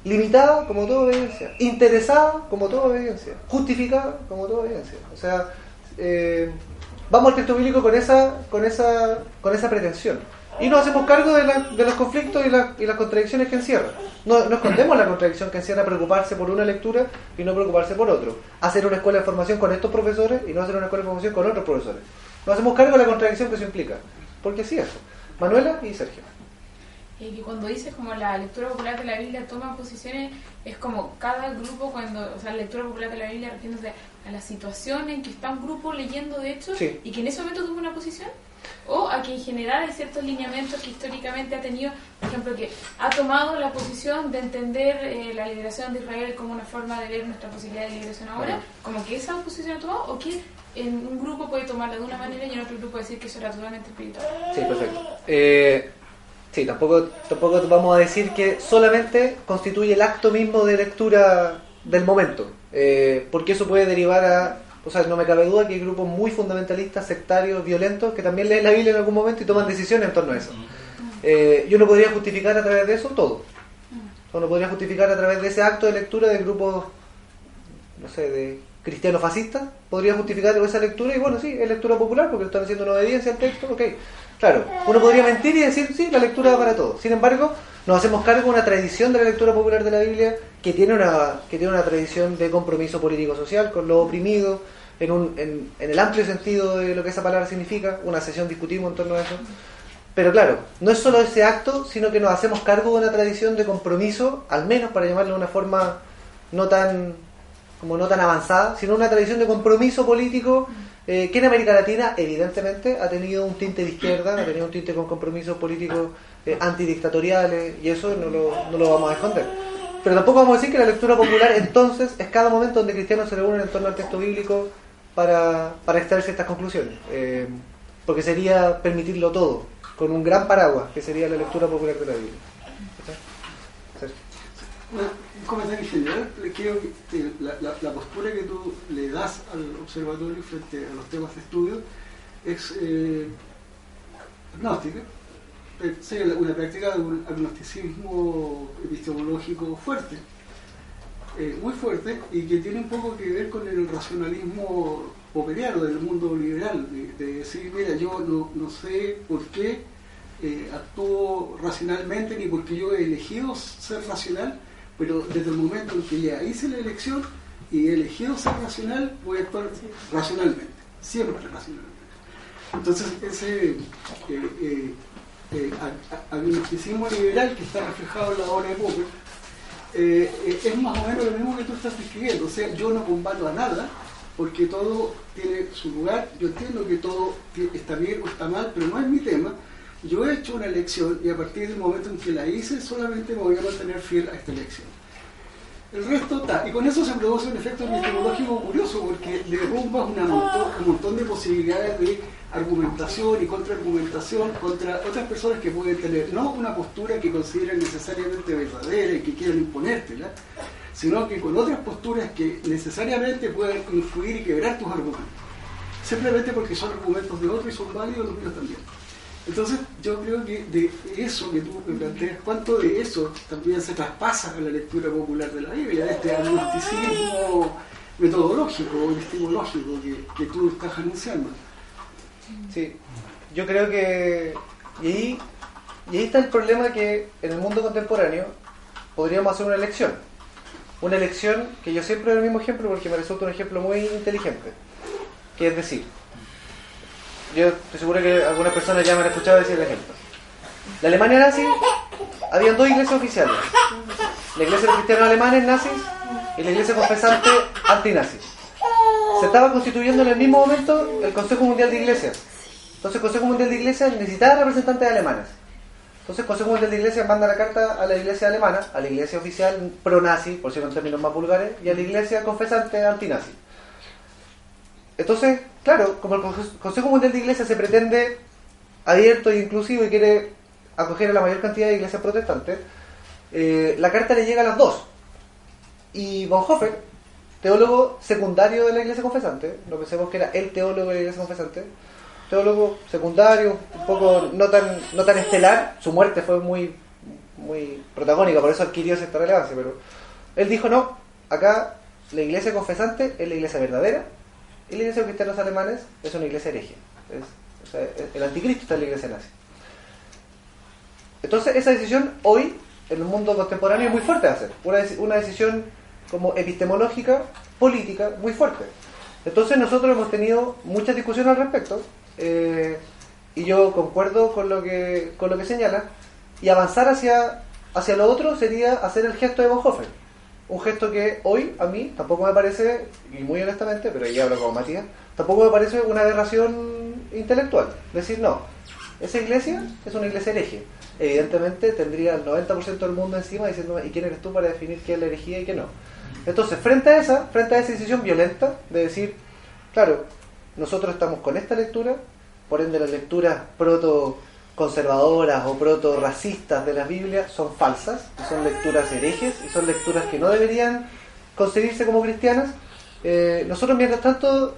Limitada como toda obediencia. Interesada como toda obediencia. Justificada como toda obediencia. O sea, eh, vamos al texto bíblico con esa, con esa, con esa pretensión. Y nos hacemos cargo de, la- de los conflictos y, la- y las contradicciones que encierra. No, no escondemos la contradicción que encierra preocuparse por una lectura y no preocuparse por otro. Hacer una escuela de formación con estos profesores y no hacer una escuela de formación con otros profesores. Nos hacemos cargo de la contradicción que eso implica. Porque así es. Manuela y Sergio. Eh, que cuando dices como la lectura popular de la Biblia toma posiciones, es como cada grupo cuando, o sea, la lectura popular de la Biblia refiriéndose a la situación en que está un grupo leyendo de hecho Sí. y que en ese momento tuvo una posición, o a que en general hay ciertos lineamientos que históricamente ha tenido, por ejemplo, que ha tomado la posición de entender eh, la liberación de Israel como una forma de ver nuestra posibilidad de liberación ahora, Claro. como que esa posición ha tomado, o que en un grupo puede tomarla de una manera y en otro grupo decir que eso era totalmente espiritual. Sí, perfecto. Eh, sí, tampoco, tampoco vamos a decir que solamente constituye el acto mismo de lectura del momento, eh, porque eso puede derivar a, o sea, no me cabe duda que hay grupos muy fundamentalistas, sectarios, violentos, que también leen la Biblia en algún momento y toman decisiones en torno a eso. Eh, yo no podría justificar a través de eso todo. O no podría justificar a través de ese acto de lectura de grupos, no sé, de cristianos fascistas. Podría justificar esa lectura y bueno, sí, es lectura popular porque están haciendo una obediencia al texto, ok. Claro, uno podría mentir y decir, sí, la lectura para todos. Sin embargo, nos hacemos cargo de una tradición de la lectura popular de la Biblia que tiene una, que tiene una tradición de compromiso político-social con los oprimidos, en, un, en, en el amplio sentido de lo que esa palabra significa. Una sesión discutimos en torno a eso. Pero claro, no es solo ese acto, sino que nos hacemos cargo de una tradición de compromiso, al menos para llamarlo de una forma no tan como no tan avanzada, sino una tradición de compromiso político eh, que en América Latina evidentemente ha tenido un tinte de izquierda, ha tenido un tinte con compromisos políticos eh, antidictatoriales y eso no lo, no lo vamos a esconder. Pero tampoco vamos a decir que la lectura popular entonces es cada momento donde cristianos se reúnen en torno al texto bíblico para, para extraer ciertas conclusiones, eh, porque sería permitirlo todo, con un gran paraguas que sería la lectura popular de la Biblia. Una- un comentario en general, le que la, postura que tú le das al observatorio frente a los temas de estudio es eh, agnóstica, eh, sería una práctica de un agnosticismo epistemológico fuerte, eh, muy fuerte, y que tiene un poco que ver con el racionalismo operiano del mundo liberal, de, de decir, mira, yo no, sé por qué actúo racionalmente ni porque yo he elegido ser racional, pero desde el momento en que ya hice la elección y he elegido ser racional, voy a actuar racionalmente, siempre racionalmente. Entonces, ese eh, eh, eh, ag- ag- agnosticismo liberal que está reflejado en la obra de Popper eh, es más o menos lo mismo que tú estás describiendo. O sea, yo no combato a nada porque todo tiene su lugar. Yo entiendo que todo está bien o está mal, pero no es mi tema. Yo he hecho una elección y a partir del momento en que la hice, solamente me voy a mantener fiel a esta elección. El resto está. Y con eso se produce un efecto epistemológico curioso porque derrumba montón- un montón de posibilidades de argumentación y contraargumentación contra otras personas que pueden tener no una postura que consideren necesariamente verdadera y que quieran imponértela, sino que con otras posturas que necesariamente pueden influir y quebrar tus argumentos. Simplemente porque son argumentos de otros y son válidos los míos también. Entonces, yo creo que de eso que tú me planteas, ¿cuánto de eso también se traspasa a la lectura popular de la Biblia, este agnosticismo metodológico o epistemológico que, que tú estás anunciando? Sí, yo creo que. Y ahí, y ahí está el problema que en el mundo contemporáneo podríamos hacer una elección. Una elección que yo siempre doy el mismo ejemplo porque me resulta un ejemplo muy inteligente. Que es decir, yo estoy seguro que algunas personas ya me han escuchado decir el ejemplo. La Alemania nazi, había dos iglesias oficiales. La iglesia de los cristianos alemanes nazis y la iglesia confesante antinazis se estaba constituyendo en el mismo momento el Consejo Mundial de Iglesias. Entonces el Consejo Mundial de Iglesias necesitaba representantes alemanes. Entonces el Consejo Mundial de Iglesias manda la carta a la iglesia alemana, a la iglesia oficial pro-nazi, por decirlo en términos más vulgares, y a la iglesia confesante antinazi. Entonces, claro, como el Conse- Consejo Mundial de Iglesias se pretende abierto e inclusivo y quiere acoger a la mayor cantidad de iglesias protestantes, eh, la carta le llega a las dos. Y Bonhoeffer, teólogo secundario de la iglesia confesante, no pensemos que era el teólogo de la iglesia confesante, teólogo secundario, un poco no tan, no tan estelar, su muerte fue muy, muy protagónica, por eso adquirió cierta relevancia, pero él dijo no, acá la iglesia confesante es la iglesia verdadera y la iglesia de cristianos alemanes es una iglesia hereje. Sea, el anticristo está en la iglesia nazi. Entonces esa decisión hoy, en el mundo contemporáneo, es muy fuerte de hacer. Una decisión como epistemológica, política, muy fuerte. Entonces nosotros hemos tenido muchas discusiones al respecto eh, y yo concuerdo con lo que, con lo que señala, y avanzar hacia, hacia lo otro sería hacer el gesto de Bonhoeffer. Un gesto que hoy a mí tampoco me parece, y muy honestamente, pero ya hablo con Matías, tampoco me parece una aberración intelectual. Decir, no, esa iglesia es una iglesia hereje. Evidentemente tendría el 90% del mundo encima diciendo, ¿y quién eres tú para definir qué es la herejía y qué no? Entonces, frente a esa, frente a esa decisión violenta de decir, claro, nosotros estamos con esta lectura, por ende las lecturas proto conservadoras o proto racistas de las Biblias son falsas, y son lecturas herejes y son lecturas que no deberían concebirse como cristianas. Eh, nosotros, mientras tanto,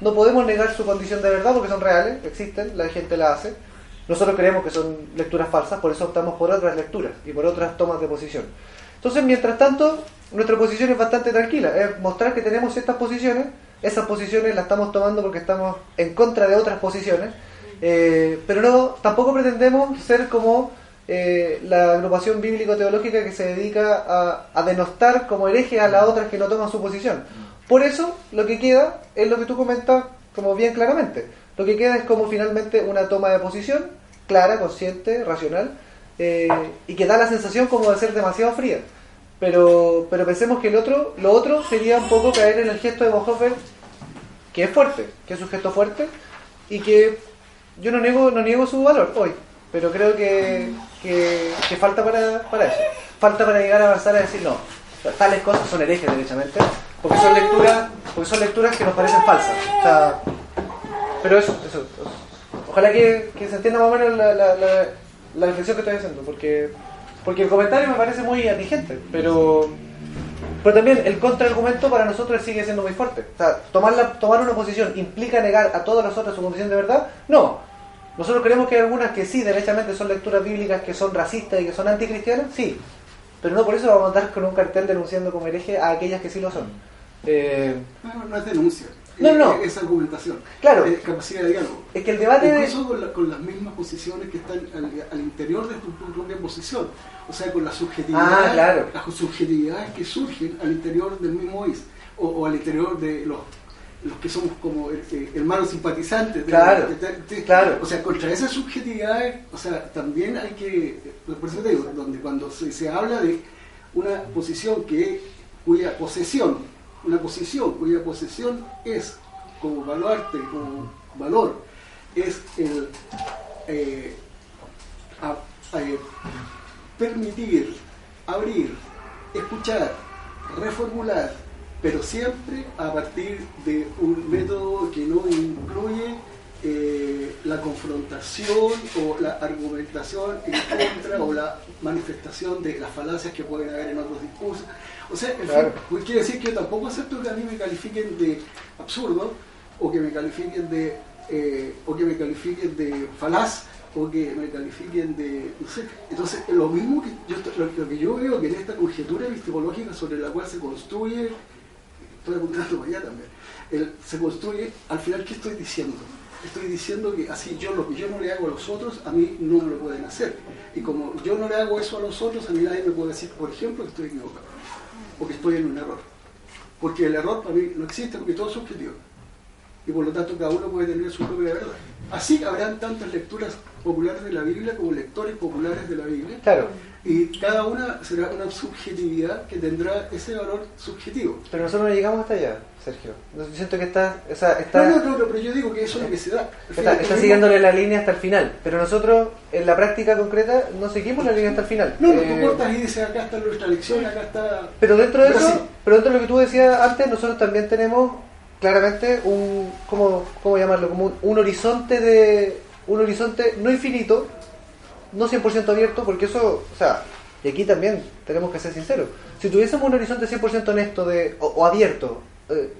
no podemos negar su condición de verdad porque son reales, existen, la gente la hace. Nosotros creemos que son lecturas falsas, por eso optamos por otras lecturas y por otras tomas de posición. Entonces, mientras tanto, nuestra posición es bastante tranquila, es mostrar que tenemos estas posiciones, esas posiciones las estamos tomando porque estamos en contra de otras posiciones, eh, pero no, tampoco pretendemos ser como eh, la agrupación bíblico-teológica que se dedica a, denostar como herejes a las otras que no toman su posición. Por eso, lo que queda es lo que tú comentas como bien claramente. Lo que queda es como finalmente una toma de posición clara, consciente, racional, eh, y que da la sensación como de ser demasiado fría. Pero, pero pensemos que el otro, lo otro sería un poco caer en el gesto de Bonhoeffer, que es fuerte, que es un gesto fuerte, y que yo no niego, no niego su valor hoy, pero creo que, que, que falta para, para eso. Falta para llegar a avanzar a decir no, tales cosas son herejes derechamente, porque son lecturas, porque son lecturas que nos parecen falsas. O sea, pero eso, eso. Ojalá que, que se entienda más o menos la, la, la, la reflexión que estoy haciendo, porque, porque el comentario me parece muy atingente, pero, pero también el contraargumento para nosotros sigue siendo muy fuerte. O sea, tomar, la, tomar una posición implica negar a todas las otras su condición de verdad. No. Nosotros creemos que hay algunas que sí, derechamente son lecturas bíblicas que son racistas y que son anticristianas, sí. Pero no por eso vamos a andar con un cartel denunciando como hereje a aquellas que sí lo son. Eh, No, no es denuncia. No, no. Es argumentación. Claro. Es capacidad de diálogo. es que el debate de... Incluso con, la- con las mismas posiciones que están al, al interior de tu, tu propia posición. O sea, con la subjetividad, Ah, claro. las subjetividades que surgen al interior del mismo IS. O, o al interior de los, los que somos como eh, eh, hermanos simpatizantes. de- Claro, de- de- de- claro. O sea, contra esas subjetividades, o sea, también hay que, eh, por eso te digo, donde cuando se, se habla de una posición que cuya posesión, una posición cuya posesión es como baluarte, como valor, es el eh, eh, permitir, abrir, escuchar, reformular, pero siempre a partir de un método que no incluye eh, la confrontación o la argumentación en contra o la manifestación de las falacias que pueden haber en otros discursos. O sea, en Claro. fin, pues quiere decir que yo tampoco acepto que a mí me califiquen de absurdo o que me califiquen de eh, o que me califiquen de falaz o que me califiquen de no sé. Entonces lo mismo que yo lo, lo que yo veo que en esta conjetura epistemológica sobre la cual se construye estoy apuntando para allá también el- se construye al final qué estoy diciendo estoy diciendo que así yo lo que yo no le hago a los otros a mí no me lo pueden hacer. Y como yo no le hago eso a los otros a mí nadie me puede decir por ejemplo que estoy equivocado o que estoy en un error. Porque el error para mí no existe porque todo es subjetivo. Y por lo tanto cada uno puede tener su propia verdad. Así habrán tantas lecturas populares de la Biblia como lectores populares de la Biblia. Claro, y cada una será una subjetividad que tendrá ese valor subjetivo. pero nosotros no llegamos hasta allá, Sergio. Yo siento que está, o sea, está, No, no, no, no, pero yo digo que eso es lo que se da. Está, está siguiéndole la línea hasta el final, pero nosotros en la práctica concreta no seguimos la línea hasta el final. No, no, Eh, tú cortas y dices acá está nuestra lección, acá está... Pero dentro de eso, pero dentro de lo que tú decías antes, nosotros también tenemos claramente un, ¿cómo, cómo llamarlo? Como un, un horizonte de, un horizonte no infinito, no 100% abierto, porque eso, o sea, y aquí también tenemos que ser sinceros, si tuviésemos un horizonte 100% honesto de, o, o abierto, eh,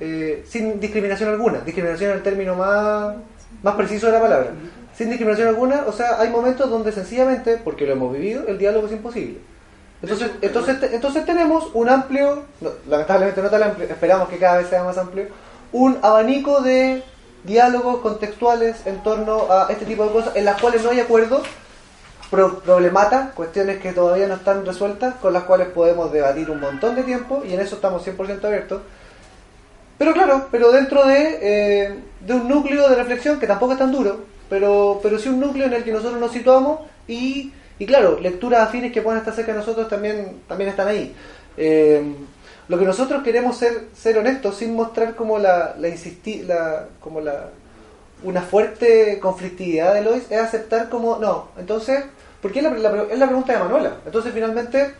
eh, sin discriminación alguna, discriminación es el término más, más preciso de la palabra, sin discriminación alguna, o sea, hay momentos donde sencillamente, porque lo hemos vivido, el diálogo es imposible. Entonces, entonces, entonces tenemos un amplio, no, lamentablemente no tan amplio, esperamos que cada vez sea más amplio, un abanico de diálogos contextuales en torno a este tipo de cosas en las cuales no hay acuerdo, pro- problematas, cuestiones que todavía no están resueltas, con las cuales podemos debatir un montón de tiempo y en eso estamos 100% abiertos. Pero claro, pero dentro de, eh, de un núcleo de reflexión que tampoco es tan duro, pero, pero sí un núcleo en el que nosotros nos situamos y, y claro, lecturas afines que puedan estar cerca de nosotros también, también están ahí. Eh, lo que nosotros queremos ser, ser honestos sin mostrar como la, la, insisti- la como la una fuerte conflictividad de Lois es aceptar como no, entonces, porque es la, la- es la pregunta de Manuela. Entonces finalmente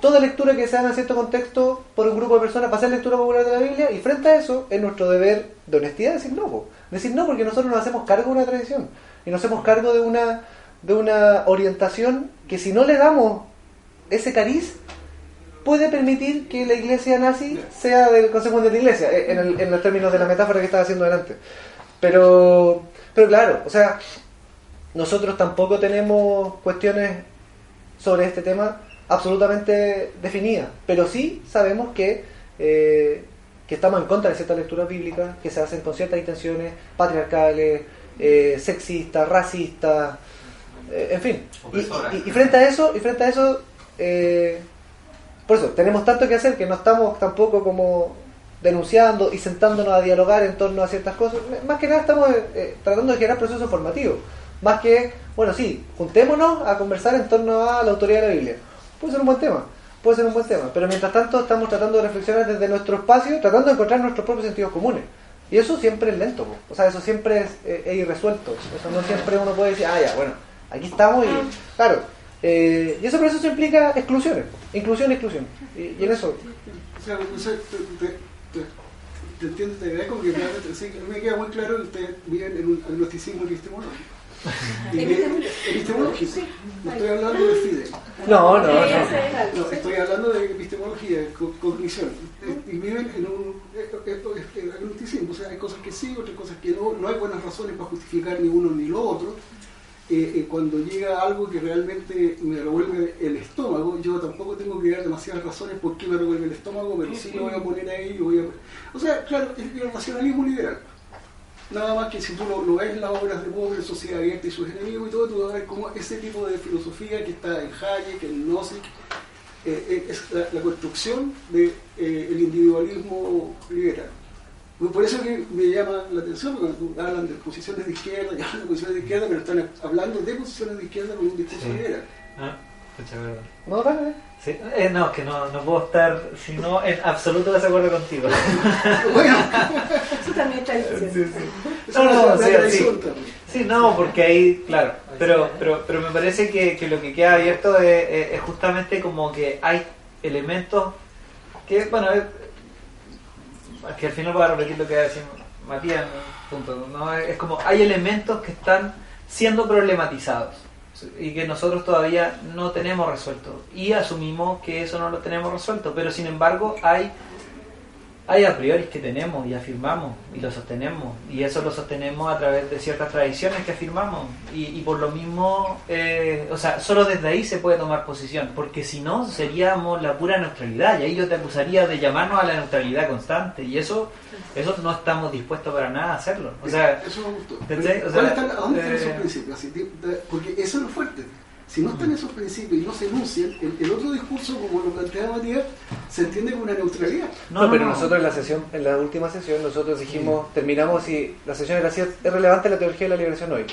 toda lectura que se haga en cierto contexto por un grupo de personas va a ser lectura popular de la Biblia y frente a eso es nuestro deber de honestidad decir no, decir no porque nosotros nos hacemos cargo de una tradición y nos hacemos cargo de una de una orientación que si no le damos ese cariz puede permitir que la iglesia nazi sea del consejo de la iglesia eh, en, el- en los términos de la metáfora que estaba haciendo delante pero pero claro o sea nosotros tampoco tenemos cuestiones sobre este tema absolutamente definidas, pero sí sabemos que, eh, que estamos en contra de ciertas lecturas bíblicas que se hacen con ciertas intenciones patriarcales, eh, sexistas, racistas, eh, en fin. Y- y frente a eso, y frente a eso, eh, por eso tenemos tanto que hacer que no estamos tampoco como denunciando y sentándonos a dialogar en torno a ciertas cosas. Más que nada estamos eh, tratando de generar procesos formativos. Más que, bueno, sí, juntémonos a conversar en torno a la autoridad de la Biblia. Puede ser un buen tema, puede ser un buen tema. Pero mientras tanto estamos tratando de reflexionar desde nuestro espacio, tratando de encontrar nuestros propios sentidos comunes. Y eso siempre es lento, po. o sea, eso siempre es, eh, es irresuelto. Eso no siempre uno puede decir, ah, ya, bueno, aquí estamos y, claro. Eh, y ese proceso implica exclusiones, inclusión, exclusión. Y, y en eso, O sea, no sé, te, te, te, te entiendo, te veo como que realmente, sí, a mí me queda muy claro que ustedes viven en un agnosticismo epistemológico. Epistemológico. No estoy hablando de Fide. no, no, no. No, estoy hablando de epistemología, de co- cognición. Y viven en un es el agnosticismo. O sea, hay cosas que sí, otras cosas que no. No hay buenas razones para justificar ni uno ni lo otro. Eh, cuando llega algo que realmente me revuelve el estómago, yo tampoco tengo que dar demasiadas razones por qué me revuelve el estómago, pero sí lo voy a poner ahí. Voy a... O sea, claro, es el racionalismo liberal. Nada más que si tú lo, ves en las obras de Popper, Sociedad Abierta y sus enemigos y todo, tú vas a ver cómo ese tipo de filosofía que está en Hayek, en Nozick, eh, eh, es la, la construcción del individualismo liberal. Pues Por eso que me llama la atención, porque cuando tú hablan de posiciones de izquierda, y hablan de posiciones de izquierda, pero están hablando de posiciones de izquierda con un discurso Sí. liberal. Ah, verdad. No, dale. Sí, eh, no, que no, no puedo estar, si no, en absoluto desacuerdo contigo. Bueno, Eso también está diciendo. Sí, No, es no, la sí, sí. no, porque ahí, claro, pero, pero, pero me parece que, que lo que queda abierto es, es- es justamente como que hay elementos que, bueno, es, que al final voy a repetir lo que va a decir Matías, punto, ¿no? es como hay elementos que están siendo problematizados y que nosotros todavía no tenemos resuelto y asumimos que eso no lo tenemos resuelto, pero sin embargo hay hay a priori que tenemos y afirmamos y lo sostenemos y eso lo sostenemos a través de ciertas tradiciones que afirmamos y, y por lo mismo eh, o sea solo desde ahí se puede tomar posición porque si no seríamos la pura neutralidad y ahí yo te acusaría de llamarnos a la neutralidad constante y eso eso no estamos dispuestos para nada a hacerlo o sea Eso me gustó. O ¿Cuáles sea, están- ¿A dónde están esos eh, principios? Así, de- de- porque eso es lo fuerte. Si no están esos principios y no se enuncian, el, el otro discurso, como lo planteaba Matías, se entiende como una neutralidad. No, pero nosotros en la sesión, en la última sesión, nosotros dijimos, terminamos y la sesión era si es relevante la teología de la liberación hoy.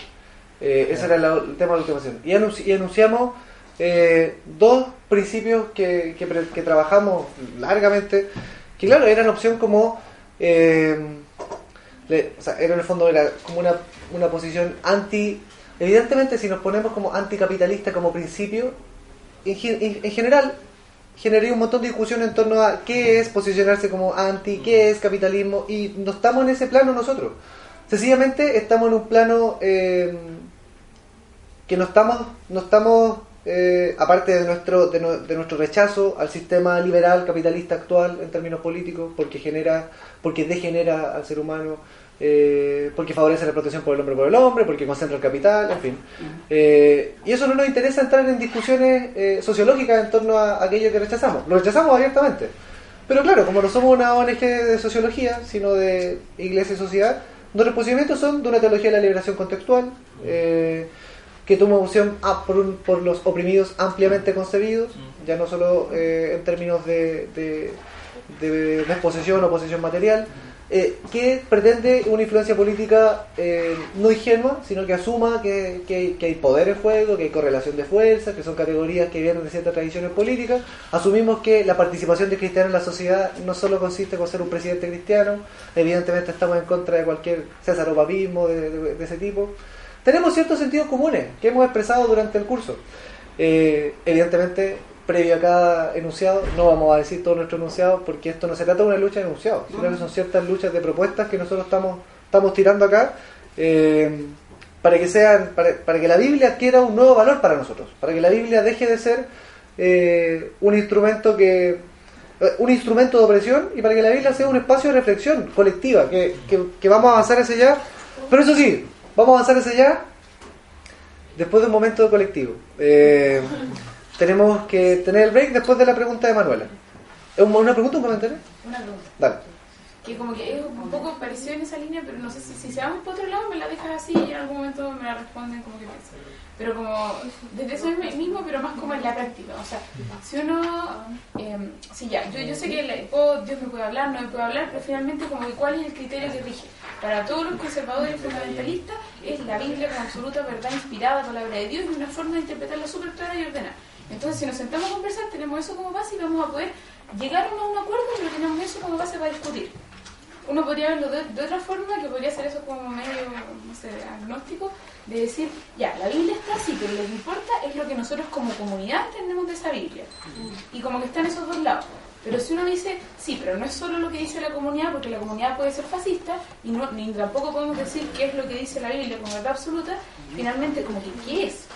Eh, ese era la- el tema de la última sesión. Y, anunci- y anunciamos eh, dos principios que, que, trabajamos largamente, que claro, eran opción como, eh, le- o sea, era en el fondo era como una, una posición anti, evidentemente si nos ponemos como anticapitalista como principio, en, gen- en- en general generaría un montón de discusión en torno a qué es posicionarse como anti, qué es capitalismo, y no estamos en ese plano nosotros. Sencillamente estamos en un plano eh, que no estamos, no estamos eh, aparte de nuestro, de, nu- de nuestro rechazo al sistema liberal capitalista actual en términos políticos, porque genera, porque degenera al ser humano, eh, porque favorece la explotación por el hombre por el hombre, porque concentra el capital, en fin. Eh, y eso no nos interesa entrar en discusiones eh, sociológicas en torno a aquello que rechazamos. Lo rechazamos abiertamente. Pero claro, como no somos una ONG de sociología, sino de iglesia y sociedad, nuestros posicionamientos son de una teología de la liberación contextual, que toma opción por, los oprimidos ampliamente concebidos, ya no solo en términos de, de, de desposesión o posesión material, eh, que pretende una influencia política eh, no ingenua, sino que asuma que, hay poder en juego, que hay correlación de fuerzas, que son categorías que vienen de ciertas tradiciones políticas. Asumimos que la participación de cristianos en la sociedad no solo consiste con ser un presidente cristiano, evidentemente estamos en contra de cualquier César o papismo de, de- de ese tipo. Tenemos ciertos sentidos comunes que hemos expresado durante el curso. Eh, evidentemente, previo a cada enunciado, no vamos a decir todo nuestro enunciado porque esto no se trata de una lucha de enunciados, sino que son ciertas luchas de propuestas que nosotros estamos, estamos tirando acá eh, para que sean para, para que la Biblia adquiera un nuevo valor para nosotros, para que la Biblia deje de ser eh, un instrumento que eh, un instrumento de opresión y para que la Biblia sea un espacio de reflexión colectiva, que, que- que vamos a avanzar hacia allá, pero eso sí, vamos a avanzar hacia allá después de un momento colectivo. Eh, tenemos que tener el break después de la pregunta de Manuela. ¿Es un- ¿Una pregunta o un comentario? Una pregunta. Dale. Que como que es un poco parecido en esa línea, pero no sé si, si se vamos por otro lado me la dejas así y en algún momento me la responden como que pienso. Pero como desde eso mismo, pero más como en la práctica. O sea, si uno, eh, sí ya, yo, yo sé que la- puedo- Dios me puede hablar, no me puede hablar, pero finalmente como que cuál es el criterio que rige. Para todos los conservadores fundamentalistas es la Biblia como absoluta verdad inspirada, palabra de Dios y una forma de interpretarla súper clara y ordenada. Entonces, si nos sentamos a conversar, tenemos eso como base y vamos a poder llegar a un acuerdo, pero tenemos eso como base para discutir. Uno podría verlo de, otra forma, que podría ser eso como medio, no sé, agnóstico, de decir, ya, la Biblia está así, pero lo que importa es lo que nosotros como comunidad entendemos de esa Biblia. Y como que están esos dos lados. Pero si uno dice, sí, pero no es solo lo que dice la comunidad, porque la comunidad puede ser fascista, y ni tampoco podemos decir qué es lo que dice la Biblia con verdad absoluta, finalmente como que qué es.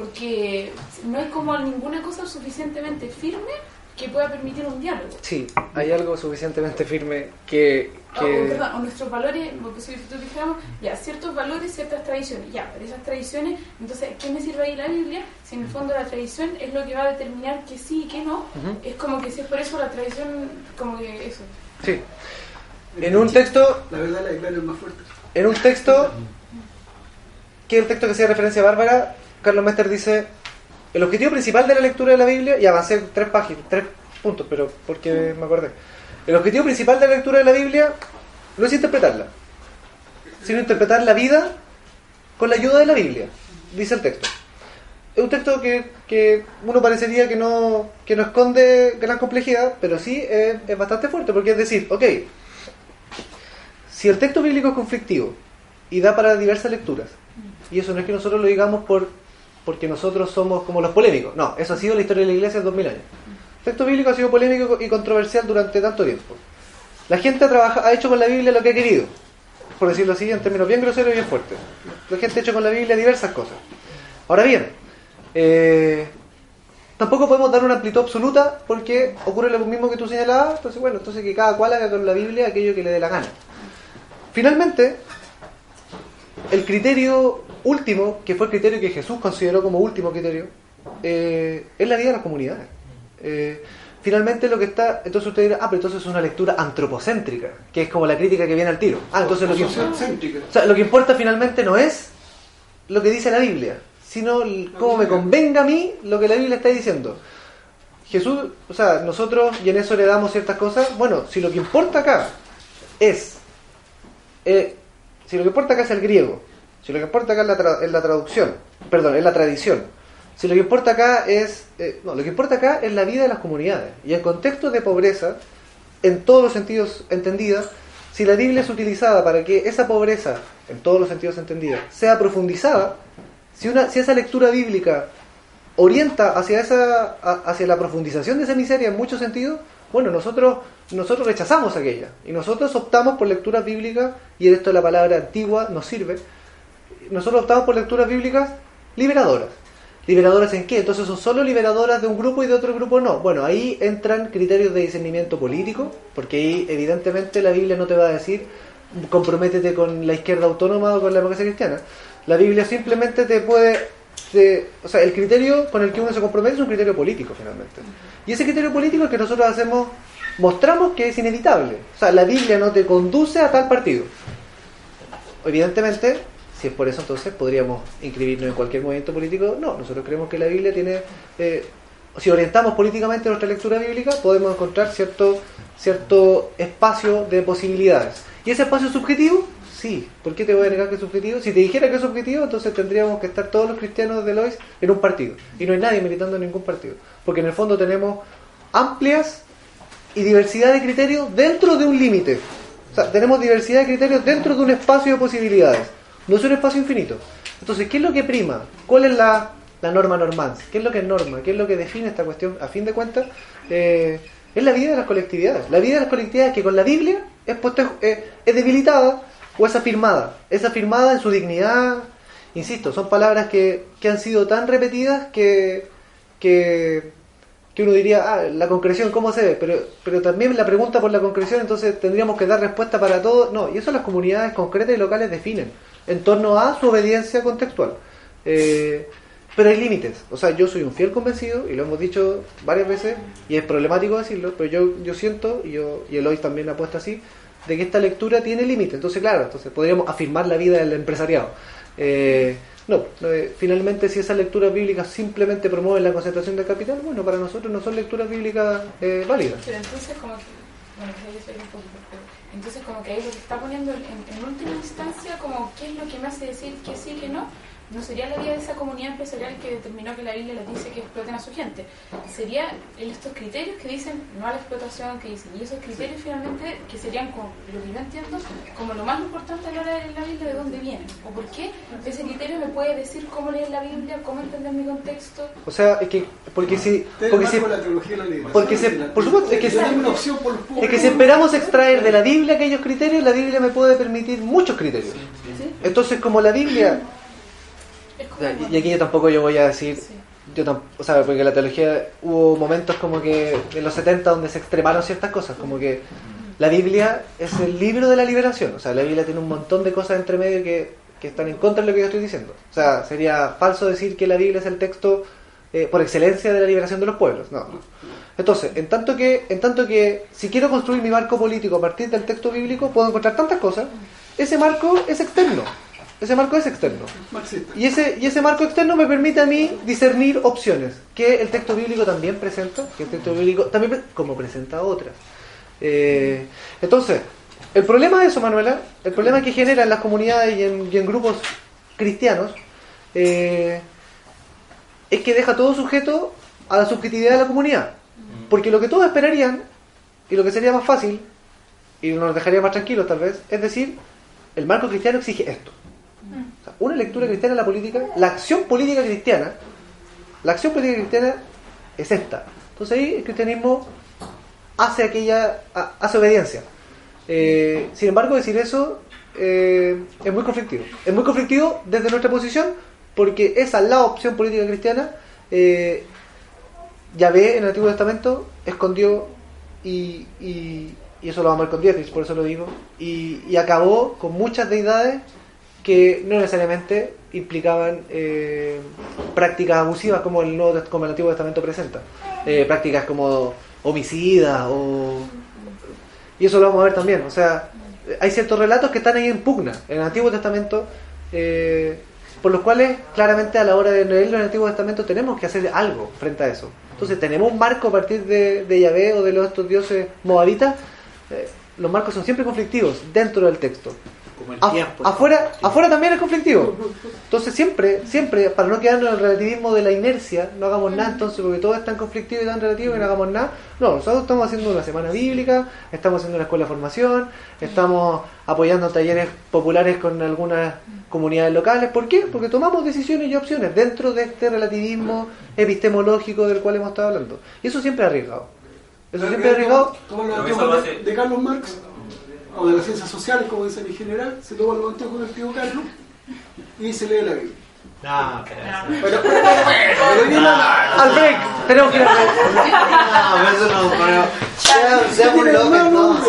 Porque no hay como ninguna cosa suficientemente firme que pueda permitir un diálogo. Sí, hay algo suficientemente firme que... O, o, perdón, o nuestros valores, porque si tú dijéramos, ya, ciertos valores, ciertas tradiciones, ya, pero esas tradiciones, entonces, ¿qué me sirve ahí la Biblia? Si en el fondo la tradición es lo que va a determinar que sí y que no, Ujú. es como que si es por eso la tradición, como que eso. Sí. En un texto La verdad la declaro más fuerte. En un texto, que es el texto que hacía referencia a Bárbara, Carlos Mester dice, el objetivo principal de la lectura de la Biblia, y avancé tres páginas, tres puntos, pero porque me acordé. El objetivo principal de la lectura de la Biblia no es interpretarla, sino interpretar la vida con la ayuda de la Biblia, dice el texto. Es un texto que, que uno parecería que no, que no esconde gran complejidad, pero sí es, es bastante fuerte, porque es decir, ok, si el texto bíblico es conflictivo y da para diversas lecturas, y eso no es que nosotros lo digamos por porque nosotros somos como los polémicos, no, eso ha sido la historia de la iglesia en 2000 años. El texto bíblico ha sido polémico y controversial durante tanto tiempo. La gente ha, trabaja- ha hecho con la Biblia lo que ha querido, por decirlo así, en términos bien groseros y bien fuertes. La gente ha hecho con la Biblia diversas cosas. Ahora bien, eh, tampoco podemos dar una amplitud absoluta porque ocurre lo mismo que tú señalabas, entonces bueno, entonces que cada cual haga con la Biblia aquello que le dé la gana. Finalmente, el criterio último, que fue el criterio que Jesús consideró como último criterio, eh, es la vida de las comunidades. Eh, finalmente lo que está, entonces usted dirá, ah, pero entonces es una lectura antropocéntrica, que es como la crítica que viene al tiro. Ah, entonces lo que, o sea, lo que importa finalmente no es lo que dice la Biblia, sino cómo me convenga a mí lo que la Biblia está diciendo. Jesús, o sea, nosotros, y en eso le damos ciertas cosas, bueno, si lo que importa acá es, eh, si lo que importa acá es el griego, si lo que importa acá es la, tra- es la traducción, perdón, es la tradición, si lo que importa acá es, eh, no, lo que importa acá es la vida de las comunidades, y el contexto de pobreza, en todos los sentidos entendida, si la Biblia es utilizada para que esa pobreza, en todos los sentidos entendida, sea profundizada, si, una, si esa lectura bíblica orienta hacia esa hacia la profundización de esa miseria en muchos sentidos, bueno, nosotros nosotros rechazamos aquella y nosotros optamos por lecturas bíblicas y esto la palabra antigua nos sirve. Nosotros optamos por lecturas bíblicas liberadoras. ¿Liberadoras en qué? Entonces son solo liberadoras de un grupo y de otro grupo no. Bueno, ahí entran criterios de discernimiento político, porque ahí evidentemente la Biblia no te va a decir comprométete con la izquierda autónoma o con la democracia cristiana. La Biblia simplemente te puede... te- o sea, el criterio con el que uno se compromete es un criterio político finalmente. Y ese criterio político es que nosotros hacemos, mostramos que es inevitable. O sea, la Biblia no te conduce a tal partido. Evidentemente, si es por eso, entonces podríamos inscribirnos en cualquier movimiento político. No, nosotros creemos que la Biblia tiene. eh, si orientamos políticamente nuestra lectura bíblica, podemos encontrar cierto, cierto espacio de posibilidades. ¿Y ese espacio es subjetivo? Sí. ¿Por qué te voy a negar que es subjetivo? Si te dijera que es subjetivo, entonces tendríamos que estar todos los cristianos de Lois en un partido. Y no hay nadie militando en ningún partido. Porque en el fondo tenemos amplias y diversidad de criterios dentro de un límite. O sea, tenemos diversidad de criterios dentro de un espacio de posibilidades. No es un espacio infinito. Entonces, ¿qué es lo que prima? ¿Cuál es la, norma normans? ¿Qué es lo que es norma? ¿Qué es lo que define esta cuestión? A fin de cuentas, eh, es la vida de las colectividades. La vida de las colectividades que con la Biblia es, eh, es debilitada o es afirmada. Es afirmada en su dignidad. Insisto, son palabras que, que han sido tan repetidas que, que, que uno diría, ah, la concreción, ¿cómo se ve? Pero, pero también la pregunta por la concreción, entonces tendríamos que dar respuesta para todo. No, y eso las comunidades concretas y locales definen en torno a su obediencia contextual. Eh, pero hay límites. O sea, yo soy un fiel convencido, y lo hemos dicho varias veces, y es problemático decirlo, pero yo, yo siento, y, yo, y Eloy también apuesta así, de que esta lectura tiene límites. Entonces, claro, entonces podríamos afirmar la vida del empresariado. Eh, no, eh, finalmente si esas lecturas bíblicas simplemente promueven la concentración del capital, bueno, para nosotros no son lecturas bíblicas eh, válidas. Entonces como que, bueno, entonces como que ahí lo que está poniendo en, en última instancia como qué es lo que me hace decir que sí, que no, no sería la vida de esa comunidad empresarial que determinó que la Biblia les dice que exploten a su gente. Sería estos criterios que dicen no a la explotación, que dicen, y esos criterios finalmente que serían, como, lo que yo entiendo, como lo más importante a la hora de leer la Biblia, de dónde vienen, o por qué ese criterio me puede decir cómo leer la Biblia, cómo entender mi contexto. O sea, es que, porque si, Te porque si, la teología de la liberación. porque se- por supuesto, es que es que si esperamos extraer de la Biblia aquellos criterios, la Biblia me puede permitir muchos criterios. Entonces, como la Biblia, y aquí yo tampoco yo voy a decir, Sí. yo tam- o sea, porque la teología hubo momentos como que en los 70 donde se extremaron ciertas cosas, como que la Biblia es el libro de la liberación, o sea, la Biblia tiene un montón de cosas entre medio que, que están en contra de lo que yo estoy diciendo. O sea, sería falso decir que la Biblia es el texto eh, por excelencia de la liberación de los pueblos. No, no. Entonces, en tanto que, en tanto que si quiero construir mi marco político a partir del texto bíblico, puedo encontrar tantas cosas. Ese marco es externo. Ese marco es externo. Marxista. Y ese, y ese marco externo me permite a mí discernir opciones, que el texto bíblico también presenta, que el texto bíblico también como presenta otras. Eh, entonces, el problema de eso, Manuela, el problema que genera en las comunidades y en, y en grupos cristianos, eh, es que deja todo sujeto a la subjetividad de la comunidad. Porque lo que todos esperarían, y lo que sería más fácil, y nos dejaría más tranquilos tal vez, es decir, el marco cristiano exige esto. Una lectura cristiana de la política, la acción política cristiana, la acción política cristiana es esta. Entonces ahí el cristianismo hace aquella, ha- hace obediencia. Eh, sin embargo, decir eso eh, es muy conflictivo. Es muy conflictivo desde nuestra posición porque esa la opción política cristiana. Eh, Yahvé en el Antiguo Testamento escondió y, y, eso lo vamos a ver con Dietrich, por eso lo digo, y acabó con muchas deidades que no necesariamente implicaban eh, prácticas abusivas como el, Nuevo, como el Antiguo Testamento presenta. Eh, prácticas como homicidas o... Y eso lo vamos a ver también. O sea, hay ciertos relatos que están ahí en pugna en el Antiguo Testamento, eh, por los cuales claramente a la hora de leerlo en el Antiguo Testamento tenemos que hacer algo frente a eso. Entonces tenemos un marco a partir de, de Yahvé o de los estos dioses moabitas. los marcos son siempre conflictivos dentro del texto. Como el Af- tiempo. afuera, afuera también es conflictivo. Entonces siempre, siempre, para no quedarnos en el relativismo de la inercia, no hagamos nada entonces, porque todo es tan conflictivo y tan relativo que no hagamos nada. No, nosotros estamos haciendo una semana bíblica, estamos haciendo una escuela de formación, estamos apoyando talleres populares con algunas comunidades locales. ¿Por qué? Porque tomamos decisiones y opciones dentro de este relativismo epistemológico del cual hemos estado hablando. Y eso siempre es arriesgado. Eso siempre es arriesgado. Anteojos lo de, hace- de Carlos Marx, o de las ciencias sociales, como dicen en general, se toma los anteojos del tío Carlos y se lee la Biblia. No, pero eso- Pero, pero, pero, pero, Al break, tenemos que ir al break. No, pero eso no. Seamos locos,